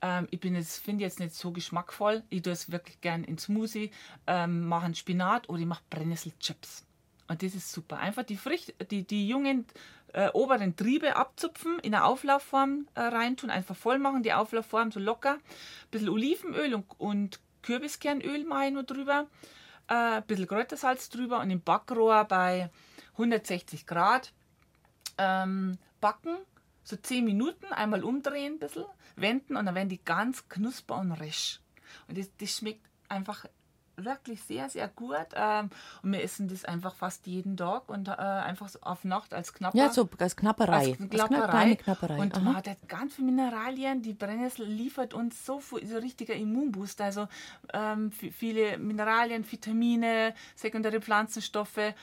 Ähm, ich finde jetzt nicht so geschmackvoll. Ich tue es wirklich gern in Smoothie, ähm, mache einen Spinat oder ich mache Brennnesselchips. Und das ist super. Einfach die, frisch, die, die jungen äh, oberen Triebe abzupfen, in eine Auflaufform äh, reintun, einfach voll machen, die Auflaufform so locker. Ein bisschen Olivenöl und, und Kürbiskernöl mache ich noch drüber. Äh, ein bisschen Kräutersalz drüber und im Backrohr bei 160 Grad ähm, backen so 10 Minuten, einmal umdrehen ein bisschen, wenden und dann werden die ganz knusper und resch. Und das, das schmeckt einfach wirklich sehr, sehr gut. Ähm, und wir essen das einfach fast jeden Tag und äh, einfach so auf Nacht als Knapper. Ja, so als Knapperei. Als Knapperei. Als Knapperei. Und Aha. man hat halt ganz viele Mineralien. Die Brennnessel liefert uns so viel, so richtiger Immunbooster. Also ähm, viele Mineralien, Vitamine, sekundäre Pflanzenstoffe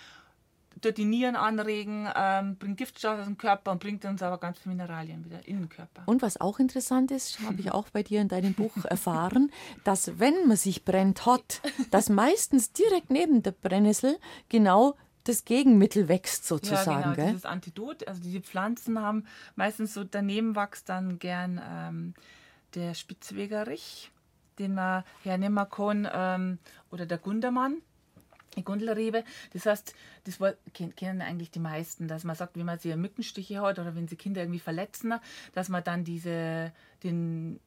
dort die Nieren anregen, ähm, bringt Giftstoffe aus dem Körper und bringt uns aber ganz viele Mineralien wieder in den Körper. Und was auch interessant ist, habe ich auch bei dir in deinem Buch *laughs* erfahren, dass wenn man sich brennt hat, dass meistens direkt neben der Brennnessel genau das Gegenmittel wächst sozusagen. Ja, genau, dieses Antidot. Also diese Pflanzen haben meistens so daneben wächst dann gern ähm, der Spitzwegerich, den man hernehmen kann, ähm, oder der Gundermann Gundelrebe. Das heißt, das kennen eigentlich die meisten, dass man sagt, wenn man sie Mückenstiche hat oder wenn sie Kinder irgendwie verletzen, dass man dann diese, den,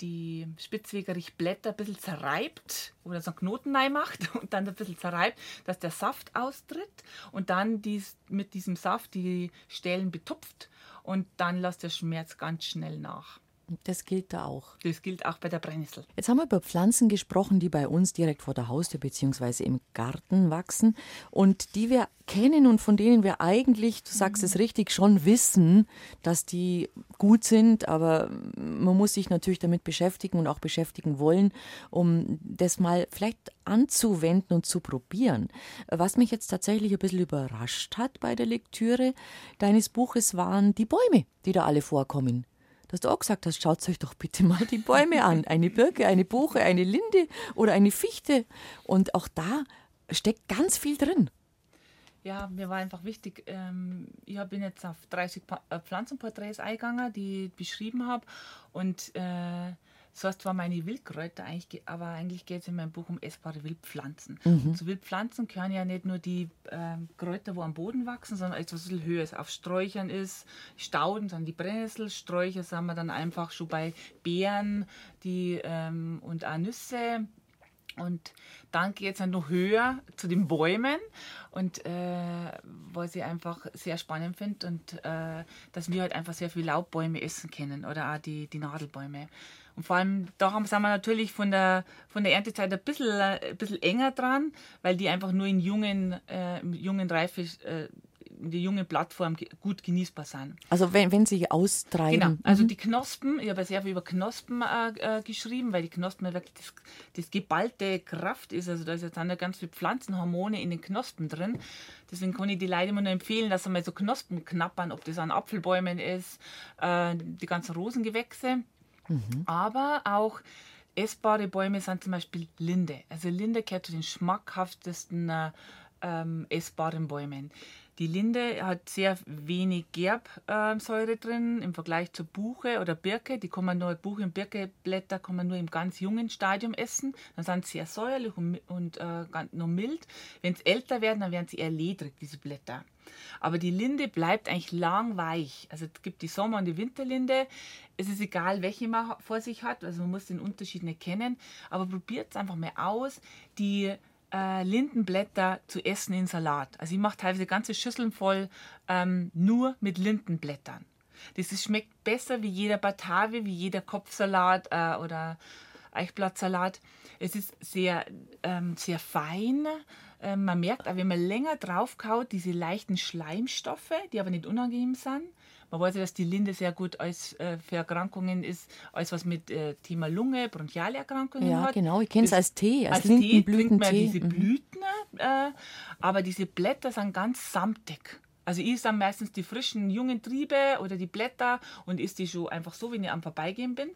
die Spitzwegerichblätter ein bisschen zerreibt oder so einen Knoten macht *laughs* und dann ein bisschen zerreibt, dass der Saft austritt und dann dies, mit diesem Saft die Stellen betupft und dann lässt der Schmerz ganz schnell nach. Das gilt da auch. Das gilt auch bei der Brennnessel. Jetzt haben wir über Pflanzen gesprochen, die bei uns direkt vor der Haustür bzw. im Garten wachsen und die wir kennen und von denen wir eigentlich, du sagst es richtig, schon wissen, dass die gut sind, aber man muss sich natürlich damit beschäftigen und auch beschäftigen wollen, um das mal vielleicht anzuwenden und zu probieren. Was mich jetzt tatsächlich ein bisschen überrascht hat bei der Lektüre deines Buches waren die Bäume, die da alle vorkommen dass du auch gesagt hast, schaut euch doch bitte mal die Bäume an. Eine Birke, eine Buche, eine Linde oder eine Fichte. Und auch da steckt ganz viel drin. Ja, mir war einfach wichtig, ähm, ich bin jetzt auf 30 pa äh, Pflanzenporträts eingegangen, die ich beschrieben habe. Und äh, Das heißt zwar meine Wildkräuter, eigentlich, aber eigentlich geht es in meinem Buch um essbare Wildpflanzen. Mhm. Zu Wildpflanzen gehören ja nicht nur die ähm, Kräuter, wo am Boden wachsen, sondern etwas was Höheres auf Sträuchern ist. Stauden, dann die Brennnesselsträucher, sagen wir dann einfach schon bei Beeren die, ähm, und auch Nüsse. Und dann geht es dann noch höher zu den Bäumen und äh, was ich einfach sehr spannend finde und äh, dass wir halt einfach sehr viel Laubbäume essen können oder auch die, die Nadelbäume. Und vor allem da sind wir natürlich von der, von der Erntezeit ein bisschen, ein bisschen enger dran, weil die einfach nur in jungen, äh, jungen Reife äh, in der jungen Plattform gut genießbar sind. Also wenn, wenn sie austreiben. Genau, also mhm. die Knospen, ich habe sehr viel über Knospen äh, äh, geschrieben, weil die Knospen ja wirklich das, das, geballte Kraft ist. Also da ist jetzt dann ganz viele Pflanzenhormone in den Knospen drin. Deswegen kann ich die Leute immer nur empfehlen, dass sie mal so Knospen knappern, ob das an Apfelbäumen ist, äh, die ganzen Rosengewächse. Mhm. Aber auch essbare Bäume sind zum Beispiel Linde. Also Linde gehört zu den schmackhaftesten äh, ähm, essbaren Bäumen. Die Linde hat sehr wenig Gerbsäure drin im Vergleich zur Buche oder Birke. Die kann man nur, Buche und Birkeblätter kann man nur im ganz jungen Stadium essen. Dann sind sie sehr säuerlich und, und äh, noch mild. Wenn sie älter werden, dann werden sie eher ledrig, diese Blätter. Aber die Linde bleibt eigentlich lang weich. Also es gibt die Sommer- und die Winterlinde. Es ist egal, welche man vor sich hat. Also man muss den Unterschied nicht kennen. Aber probiert es einfach mal aus. Die äh, Lindenblätter zu essen in Salat. Also ich mache teilweise ganze Schüsseln voll ähm, nur mit Lindenblättern. Das ist, schmeckt besser wie jeder Batave, wie jeder Kopfsalat äh, oder Eichblattsalat. Es ist sehr, ähm, sehr fein. Ähm, man merkt auch, wenn man länger draufkaut, diese leichten Schleimstoffe, die aber nicht unangenehm sind. Man weiß ja, dass die Linde sehr gut als, äh, für Erkrankungen ist, als was mit äh, Thema Lunge, Bronchialerkrankungen ja, hat. Ja, genau. Ich kenne es als Tee, als, als Lindenblütentee. diese mhm. Blüten, äh, aber diese Blätter sind ganz samtig. Also ich dann meistens die frischen, jungen Triebe oder die Blätter und isst die schon einfach so, wenn ich am Vorbeigehen bin.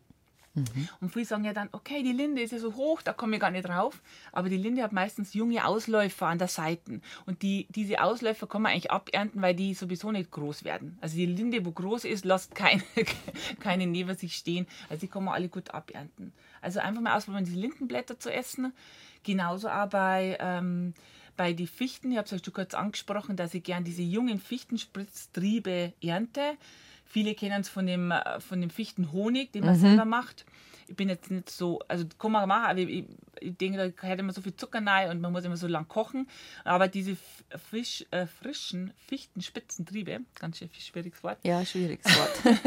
Mhm. Und viele sagen ja dann, okay, die Linde ist ja so hoch, da komme ich gar nicht drauf. Aber die Linde hat meistens junge Ausläufer an der Seite. Und die, diese Ausläufer kann man eigentlich abernten, weil die sowieso nicht groß werden. Also die Linde, wo groß ist, lässt keine, *laughs* keine neben sich stehen. Also die kann man alle gut abernten. Also einfach mal ausprobieren, diese Lindenblätter zu essen. Genauso auch bei... Ähm, bei den Fichten, ich habe es ja schon kurz angesprochen, dass ich gern diese jungen Fichtenspritztriebe ernte. Viele kennen es von dem, äh, von dem Fichtenhonig, den man mhm. selber macht. Ich bin jetzt nicht so, also kann man machen, aber ich, ich denke, da gehört immer so viel Zucker rein und man muss immer so lang kochen. Aber diese frisch, äh, frischen Fichtenspitzentriebe, ganz schwieriges Wort. Ja, schwieriges *laughs* Wort.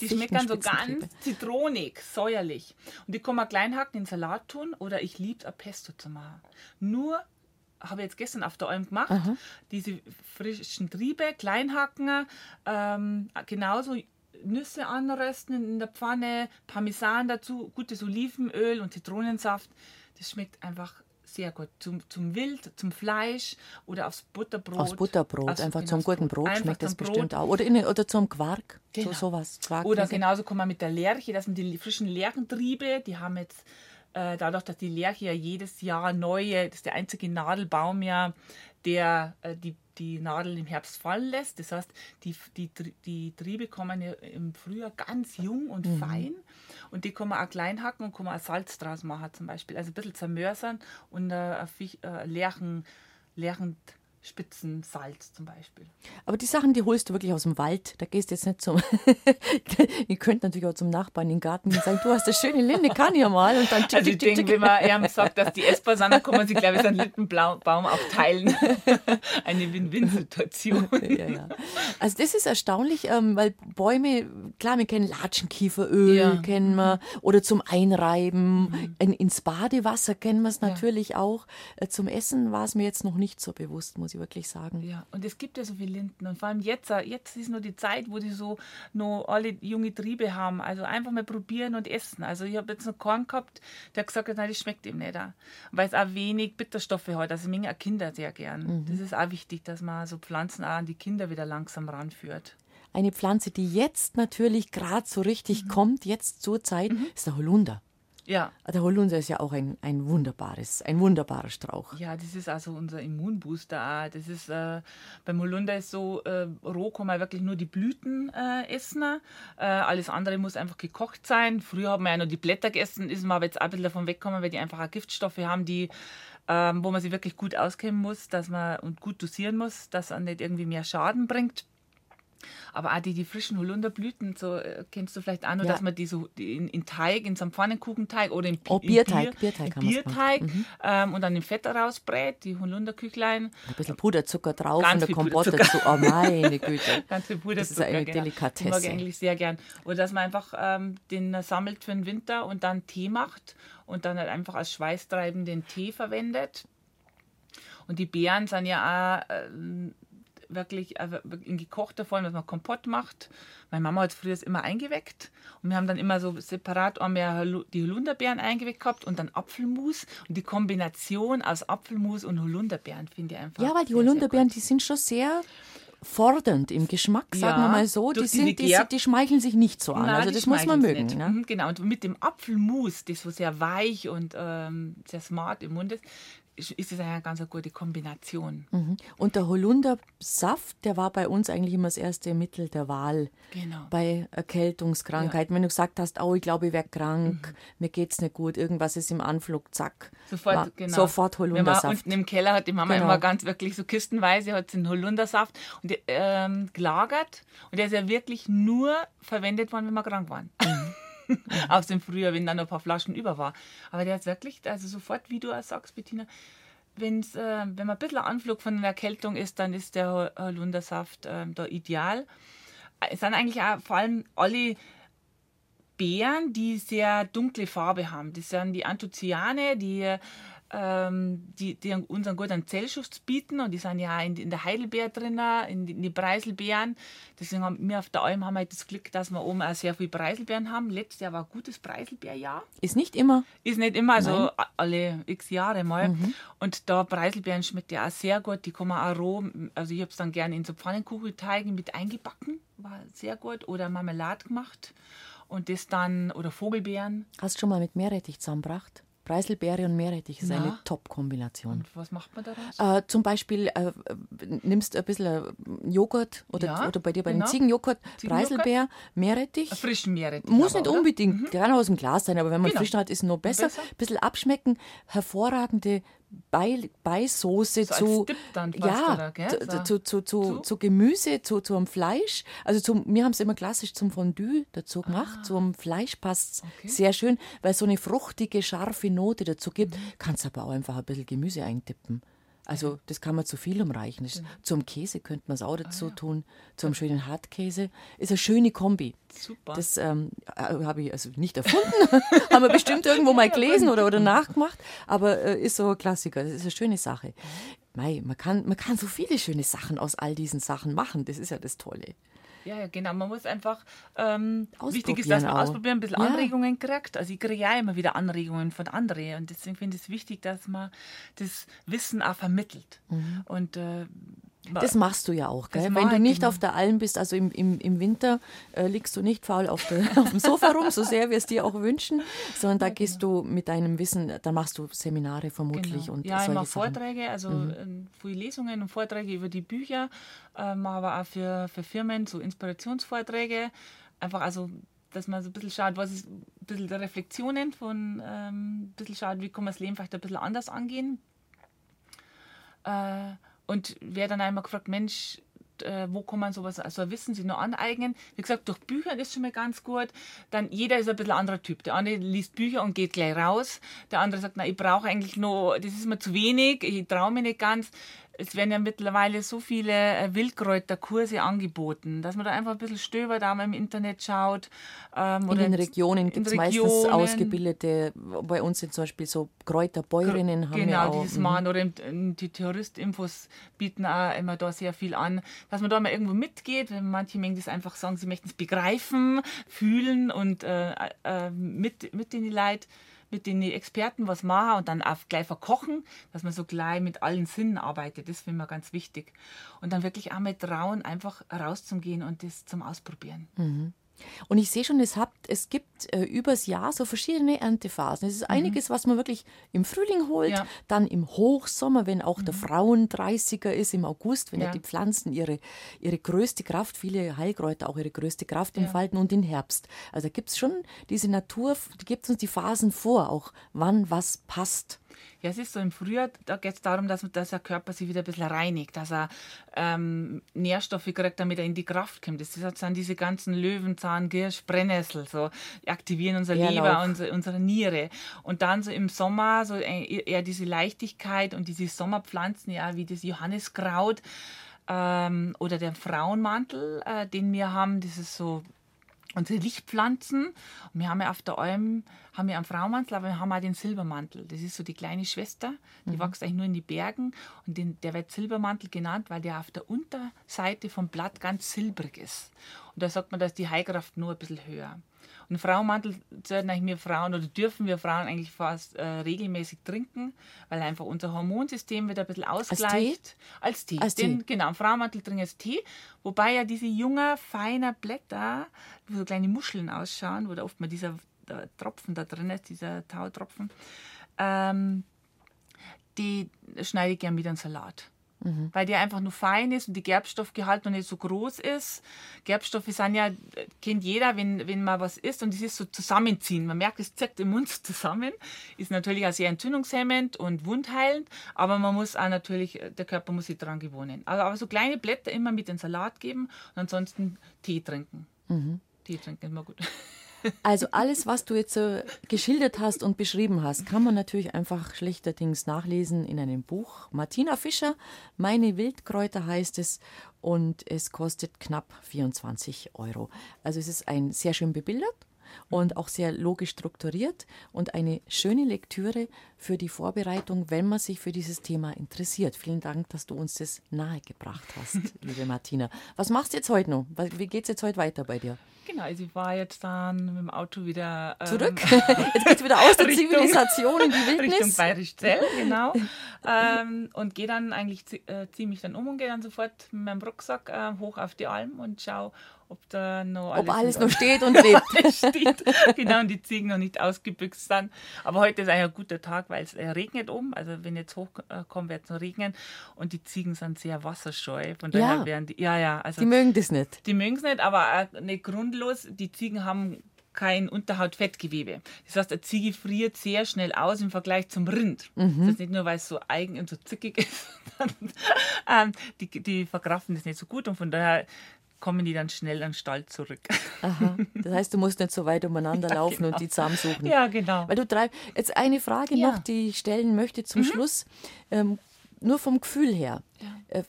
die schmecken so ganz zitronig, säuerlich. Und die kann man klein hacken in Salat tun oder ich liebe es, ein Pesto zu machen. Nur habe ich jetzt gestern auf der Alm gemacht. Aha. Diese frischen Triebe, Kleinhacken, ähm, genauso Nüsse anrösten in der Pfanne, Parmesan dazu, gutes Olivenöl und Zitronensaft. Das schmeckt einfach sehr gut. Zum, zum Wild, zum Fleisch oder aufs Butterbrot. Aufs Butterbrot, also einfach zum guten Brot einfach schmeckt das Brot. bestimmt auch. Oder, in, oder zum Quark, genau. so sowas. Oder genauso kann man mit der Lerche, das sind die frischen Lerchentriebe, die haben jetzt äh, dadurch, dass die Lerche ja jedes Jahr neue, das ist der einzige Nadelbaum ja, der äh, die, die Nadel im Herbst fallen lässt. Das heißt, die, die, die Triebe kommen ja im Frühjahr ganz jung und mhm. fein und die kann man auch klein hacken und kann man auch Salz draus machen zum Beispiel. Also ein bisschen zermörsern und äh, äh, Lerchen, Lerchen Spitzensalz zum Beispiel. Aber die Sachen, die holst du wirklich aus dem Wald. Da gehst du jetzt nicht zum. *laughs* Ihr könnt natürlich auch zum Nachbarn in den Garten gehen und sagen, du hast eine schöne Linde, kann ich ja mal. Und dann also ich denke, wenn man eher sagt, dass die essbar sind, dann kann man sich, glaube ich, einen Lindenbaum auch teilen. *laughs* eine Win-Win-Situation. *laughs* ja, ja. Also das ist erstaunlich, ähm, weil Bäume, klar, wir kennen Latschenkieferöl, ja. kennen wir, oder zum Einreiben, mhm. ins Badewasser kennen wir es natürlich auch. Äh, zum Essen war es mir jetzt noch nicht so bewusst, muss ich wirklich sagen. Ja, und es gibt ja so viele Linden und vor allem jetzt, äh, jetzt ist nur die Zeit, wo die so noch alle junge Triebe haben. Also einfach mal probieren und essen. Also ich habe jetzt noch Korn gehabt, der hat gesagt, nein, das schmeckt ihm nicht. Weil es auch wenig Bitterstoffe hat. Also mengen auch Kinder sehr gern. Mhm. Das ist auch wichtig, dass man so Pflanzen auch an die Kinder wieder langsam ranführt. Eine Pflanze, die jetzt natürlich gerade so richtig mhm. kommt, jetzt zur Zeit, mhm. ist der Holunder. Ja. Der Holunder ist ja auch ein, ein wunderbares, ein wunderbarer Strauch. Ja, das ist also unser Immunbooster. auch. Das ist äh, beim Holunder ist so, äh, roh kann man wirklich nur die Blüten äh, essen. Äh, alles andere muss einfach gekocht sein. Früher haben wir ja noch die Blätter gegessen, ist man aber jetzt auch ein bisschen davon weggekommen, weil die einfach auch Giftstoffe haben, die ähm, wo man sich wirklich gut auskennen muss, dass man und gut dosieren muss, dass er nicht irgendwie mehr Schaden bringt. Aber auch die, die frischen Holunderblüten, so äh, kennst du vielleicht auch noch, Ja. dass man die so in, in Teig, in so einem Pfannenkuchenteig oder in, Oh, in Bierteig, Bier, Bierteig in Bierteig. Mhm. ähm, und dann im Fett rausbrät, die Holunderküchlein. Ein bisschen Puderzucker drauf Ganz und der Kompott dazu. Oh, meine Güte. *laughs* Ganz viel Puderzucker. Das ist eine genau. Delikatesse. Mag ich eigentlich sehr gern. Oder dass man einfach ähm, den sammelt für den Winter und dann Tee macht und dann halt einfach als Schweißtreiben den Tee verwendet. Und die Beeren sind ja auch ähm, wirklich äh, in gekochter Form, dass man Kompott macht. Meine Mama hat früher es immer eingeweckt und wir haben dann immer so separat einmal die Holunderbeeren eingeweckt gehabt und dann Apfelmus. Und die Kombination aus Apfelmus und Holunderbeeren finde ich einfach. Ja, weil die Holunderbeeren, die sind schon sehr fordernd im Geschmack, sagen wir Ja, mal so. Die, sind, die, die schmeicheln sich nicht so an. Nein, also das muss man mögen. Ne? Mhm, Genau, und mit dem Apfelmus, das so sehr weich und ähm, sehr smart im Mund ist, ist es eine ganz gute Kombination. Mhm. Und der Holundersaft, der war bei uns eigentlich immer das erste Mittel der Wahl. Genau. Bei Erkältungskrankheiten. Wenn du gesagt hast, oh, ich glaube, ich werde krank, mir geht's nicht gut, irgendwas ist im Anflug, zack. Sofort, war genau. Sofort Wenn man Holundersaft. unten im Keller hat die Mama Genau. immer ganz wirklich so kistenweise hat einen Holundersaft und ähm, gelagert und der ist ja wirklich nur verwendet worden, wenn wir krank waren. Mhm. *laughs* *laughs* Aus dem Frühjahr, wenn dann noch ein paar Flaschen über war. Aber der ist wirklich, also sofort, wie du auch sagst, Bettina, wenn's, äh, wenn man ein bisschen Anflug von einer Erkältung ist, dann ist der Hol- Holundersaft ähm, da ideal. Es sind eigentlich auch vor allem alle Beeren, die sehr dunkle Farbe haben. Das sind die Anthocyane, die, die, die unseren guten Zellschutz bieten. Und die sind ja in, in der Heidelbeer drin, in die, in die Preiselbeeren. Deswegen haben wir auf der Alm haben wir halt das Glück, dass wir oben auch sehr viele Preiselbeeren haben. Letztes Jahr war ein gutes Preiselbeerjahr. Ist nicht immer. Ist nicht immer, also Nein. alle x Jahre mal. Und da Preiselbeeren schmeckt ja auch sehr gut. Die kann man auch roh, also ich habe es dann gerne in so Pfannenkuchenteige mit eingebacken, war sehr gut. Oder Marmelade gemacht. Und das dann, oder Vogelbeeren. Hast du schon mal mit Meerrettich zusammengebracht? Preiselbeere und Meerrettich ist Na. eine Top-Kombination. Und was macht man daraus? Äh, zum Beispiel äh, nimmst ein bisschen äh, Joghurt oder, Ja, oder bei dir bei genau. den Ziegenjoghurt. Preiselbeer, Meerrettich. Frischen Meerrettich. Muss aber, nicht oder? unbedingt, der kann aus dem Glas sein, aber wenn man Genau. frischen hat, ist noch besser. Besser. Ein bisschen abschmecken, hervorragende Bei, Beisoße So zu, dann ja, gell? zu, So. zu, zu, zu, Gemüse, zu, zu einem Fleisch. Also zum, wir haben es immer klassisch zum Fondue dazu gemacht. Zum Fleisch passt Ah. Okay. sehr schön, weil es so eine fruchtige, scharfe Note dazu gibt. Mhm. Kannst aber auch einfach ein bisschen Gemüse eintippen. Also das kann man zu viel umreichen. Das, zum Käse könnte man es auch Ah, dazu tun. Zum schönen Hartkäse. Ist eine schöne Kombi. Super. Das ähm, habe ich also nicht erfunden, *laughs* haben wir bestimmt irgendwo mal gelesen oder, oder *laughs* nachgemacht, aber äh, ist so ein Klassiker. Das ist eine schöne Sache. Mei, man, kann, man kann so viele schöne Sachen aus all diesen Sachen machen. Das ist ja das Tolle. Ja, genau. Man muss einfach, ähm, wichtig ist, dass man auch. ausprobieren, ein bisschen Ja. Anregungen kriegt. Also ich kriege ja immer wieder Anregungen von anderen und deswegen finde ich es wichtig, dass man das Wissen auch vermittelt. Und äh, Das machst du ja auch, gell? Wenn du ich, nicht genau. auf der Alm bist, also im, im, im Winter äh, liegst du nicht faul auf, der, *laughs* auf dem Sofa rum, so sehr wir es dir auch wünschen, sondern da gehst du mit deinem Wissen, da machst du Seminare vermutlich Genau. und ja, immer. Vorträge, also ähm, viele Lesungen und Vorträge über die Bücher, ähm, aber auch für, für Firmen so Inspirationsvorträge. Einfach also, dass man so ein bisschen schaut, was ist ein bisschen der Reflexionen von, ähm, ein bisschen schaut, wie kann man das Leben vielleicht ein bisschen anders angehen. Äh, und wer dann einmal gefragt, Mensch, äh, wo kann man sowas, also Wissen sich noch aneignen? Wie gesagt, durch Bücher ist schon mal ganz gut. Dann jeder ist ein bisschen anderer Typ. Der eine liest Bücher und geht gleich raus. Der andere sagt, na, ich brauche eigentlich nur, das ist mir zu wenig, ich traue mich nicht ganz. Es werden ja mittlerweile so viele äh, Wildkräuterkurse angeboten, dass man da einfach ein bisschen stöbert, da mal im Internet schaut. Ähm, In oder den Regionen gibt es meistens ausgebildete, bei uns sind zum Beispiel so Kräuterbäuerinnen, haben wir genau, auch. dieses mhm. Mahn oder im- im- die Terroristinfos bieten auch immer da sehr viel an, dass man da mal irgendwo mitgeht, wenn manche Mengen das einfach sagen, sie möchten es begreifen, fühlen und äh, äh, mit, mit den Leuten, mit den Experten was machen und dann auch gleich verkochen, dass man so gleich mit allen Sinnen arbeitet, das finde ich ganz wichtig. Und dann wirklich auch mal trauen, einfach rauszugehen und das zum Ausprobieren. Mhm. Und ich sehe schon, es, habt, es gibt äh, übers Jahr so verschiedene Erntephasen. Es ist einiges, was man wirklich im Frühling holt, Ja. dann im Hochsommer, wenn auch der Frauen 30er ist, im August, wenn ja. Ja. die Pflanzen ihre, ihre größte Kraft, viele Heilkräuter auch ihre größte Kraft entfalten und im Herbst. Also da gibt es schon diese Natur, die gibt uns die Phasen vor, auch wann was passt. Ja, es ist so im Frühjahr, da geht es darum, dass, dass der Körper sich wieder ein bisschen reinigt, dass er ähm, Nährstoffe kriegt, damit er in die Kraft kommt. Das sind diese ganzen Löwenzahn, Girsch, Brennnessel, so die aktivieren unser Bärlauch. Leber, unsere, unsere Niere. Und dann so im Sommer so eher diese Leichtigkeit und diese Sommerpflanzen, ja, wie das Johanniskraut ähm, oder der Frauenmantel, äh, den wir haben, das ist so unsere Lichtpflanzen. Und wir haben ja auf der Alm haben wir einen Frauenmantel, aber wir haben auch den Silbermantel. Das ist so die kleine Schwester, die wächst eigentlich nur in die Bergen. Und den, der wird Silbermantel genannt, weil der auf der Unterseite vom Blatt ganz silbrig ist. Und da sagt man, dass die Heilkraft nur ein bisschen höher. Und Frauenmantel sollten eigentlich wir Frauen oder dürfen wir Frauen eigentlich fast äh, regelmäßig trinken, weil einfach unser Hormonsystem wieder ein bisschen ausgleicht. Als Tee? Als Den, Tee. Genau, im Frauenmantel trinken als Tee. Wobei ja diese jungen, feinen Blätter, wo so kleine Muscheln ausschauen, wo da oft mal dieser Tropfen da drin ist, dieser Tautropfen, ähm, die schneide ich gerne mit einem Salat. Weil der einfach nur fein ist und die Gerbstoffgehalt noch nicht so groß ist. Gerbstoffe sind ja, kennt jeder, wenn, wenn man was isst und es ist so zusammenziehen. Man merkt, es zirkt im Mund *laughs* zusammen. Ist natürlich auch sehr entzündungshemmend und wundheilend, aber man muss auch natürlich, der Körper muss sich daran gewöhnen. Also, aber so kleine Blätter immer mit in den Salat geben und ansonsten Tee trinken. Tee trinken ist immer gut. *laughs* Also alles, was du jetzt so geschildert hast und beschrieben hast, kann man natürlich einfach schlechterdings nachlesen in einem Buch. Martina Fischer, Meine Wildkräuter heißt es und es kostet knapp 24 Euro. Also es ist ein sehr schön bebildert und auch sehr logisch strukturiert und eine schöne Lektüre für die Vorbereitung, wenn man sich für dieses Thema interessiert. Vielen Dank, dass du uns das nahegebracht hast, *laughs* liebe Martina. Was machst du jetzt heute noch? Wie geht es jetzt heute weiter bei dir? Genau, also ich war jetzt dann mit dem Auto wieder ähm, Zurück? *laughs* Jetzt geht's wieder aus der *laughs* Richtung- Zivilisation in die Richtung Wildnis. Bayerisch Zell, genau. ähm, und gehe dann eigentlich, äh, ziehe mich dann um und gehe dann sofort mit meinem Rucksack äh, hoch auf die Alm und schaue, ob da noch alles, Ob alles noch *laughs* steht und lebt. *laughs* steht. genau, und die Ziegen noch nicht ausgebüxt sind. Aber heute ist eigentlich ein guter Tag, weil es äh, regnet oben. Also wenn jetzt hochkommen, wird es noch regnen. Und die Ziegen sind sehr wasserscheu. Von daher Ja. werden die, ja, ja, also Die mögen das nicht. die mögen es nicht, aber nicht grundlos. Die Ziegen haben kein Unterhautfettgewebe. Das heißt, eine Ziege friert sehr schnell aus im Vergleich zum Rind. Mhm. Das ist nicht nur, weil es so eigen und so zickig *laughs* ist, sondern ähm, die, die verkraften das nicht so gut und von daher kommen die dann schnell an den Stall zurück. Aha. Das heißt, du musst nicht so weit umeinander *laughs* Ja, laufen genau. und die zusammensuchen. Ja, genau. Weil du treib Jetzt eine Frage Ja. Mhm. noch, die ich stellen möchte zum Schluss. Ähm, nur vom Gefühl her. Äh,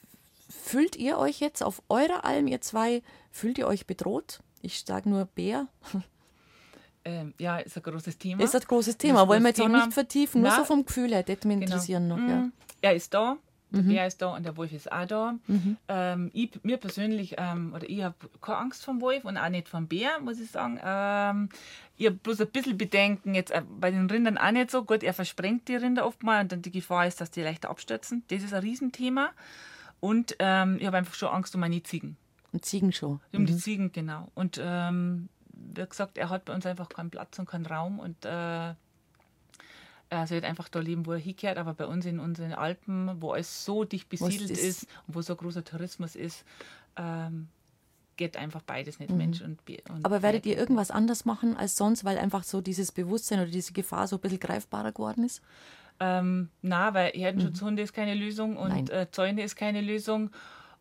fühlt ihr euch jetzt auf eurer Alm, ihr zwei, fühlt ihr euch bedroht? Ich sage nur Bär. Ähm, ja, ist ein großes Thema. Ist ein großes Das Thema. ist Wollen wir das jetzt auch Thema. nicht vertiefen. Nur so vom Gefühl her, das mich Genau. interessieren noch. Ja. Mhm. Er ist da, der Mhm. Bär ist da und der Wolf ist auch da. Ähm, ich, mir persönlich, ähm, oder ich habe keine Angst vom Wolf und auch nicht vom Bär, muss ich sagen. Ähm, ich habe bloß ein bisschen Bedenken, jetzt äh, bei den Rindern auch nicht so. Gut, er versprengt die Rinder oft mal und dann die Gefahr ist, dass die leichter abstürzen. Das ist ein Riesenthema. Und ähm, ich habe einfach schon Angst um meine Ziegen. Und Ziegen schon. Um die Ziegen, genau. Und ähm, wie gesagt, er hat bei uns einfach keinen Platz und keinen Raum und äh, er sollte einfach da leben, wo er hingehört. Aber bei uns in unseren Alpen, wo es so dicht besiedelt das- ist und wo so großer Tourismus ist, ähm, geht einfach beides nicht, Mensch und, und Mhm. Aber werdet ihr irgendwas anders machen als sonst, weil einfach so dieses Bewusstsein oder diese Gefahr so ein bisschen greifbarer geworden ist? Ähm, na, weil Herdenschutzhunde ist keine Lösung Mhm. Und äh, Zäune ist keine Lösung.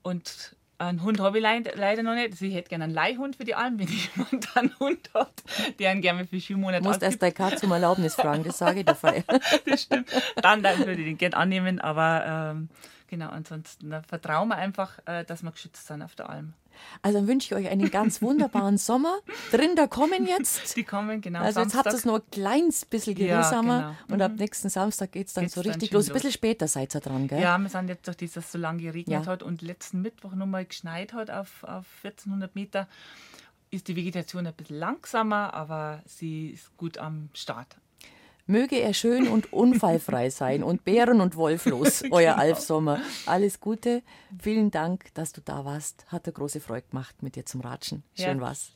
Und einen Hund habe ich leid, leider noch nicht. Also ich hätte gerne einen Leihhund für die Alm, *laughs* wenn jemand einen Hund hat, der ihn gerne für vier Monate Du musst erst deine Katze um Erlaubnis fragen, das sage ich dir vorher. *laughs* das stimmt. Dann, dann würde ich den gerne annehmen, aber ähm, genau, ansonsten vertrauen wir einfach, äh, dass wir geschützt sind auf der Alm. Also dann wünsche ich euch einen ganz wunderbaren Sommer. Rinder kommen jetzt. Die kommen, genau. Also jetzt habt ihr es Samstag. noch ein kleines bisschen Ja, geruhsamer genau. und ab nächsten Samstag geht es dann Geht's so dann richtig schön los. Ein bisschen später seid ihr dran, gell? Ja, wir sind jetzt durch dieses so lange geregnet Ja. hat und letzten Mittwoch nochmal geschneit hat auf, auf 1400 Meter, ist die Vegetation ein bisschen langsamer, aber sie ist gut am Start. Möge er schön und unfallfrei sein und bären- und wolflos, *laughs* euer Genau. Alfsommer. Alles Gute. Vielen Dank, dass du da warst. Hat eine große Freude gemacht, mit dir zum Ratschen. Schön Ja. war's.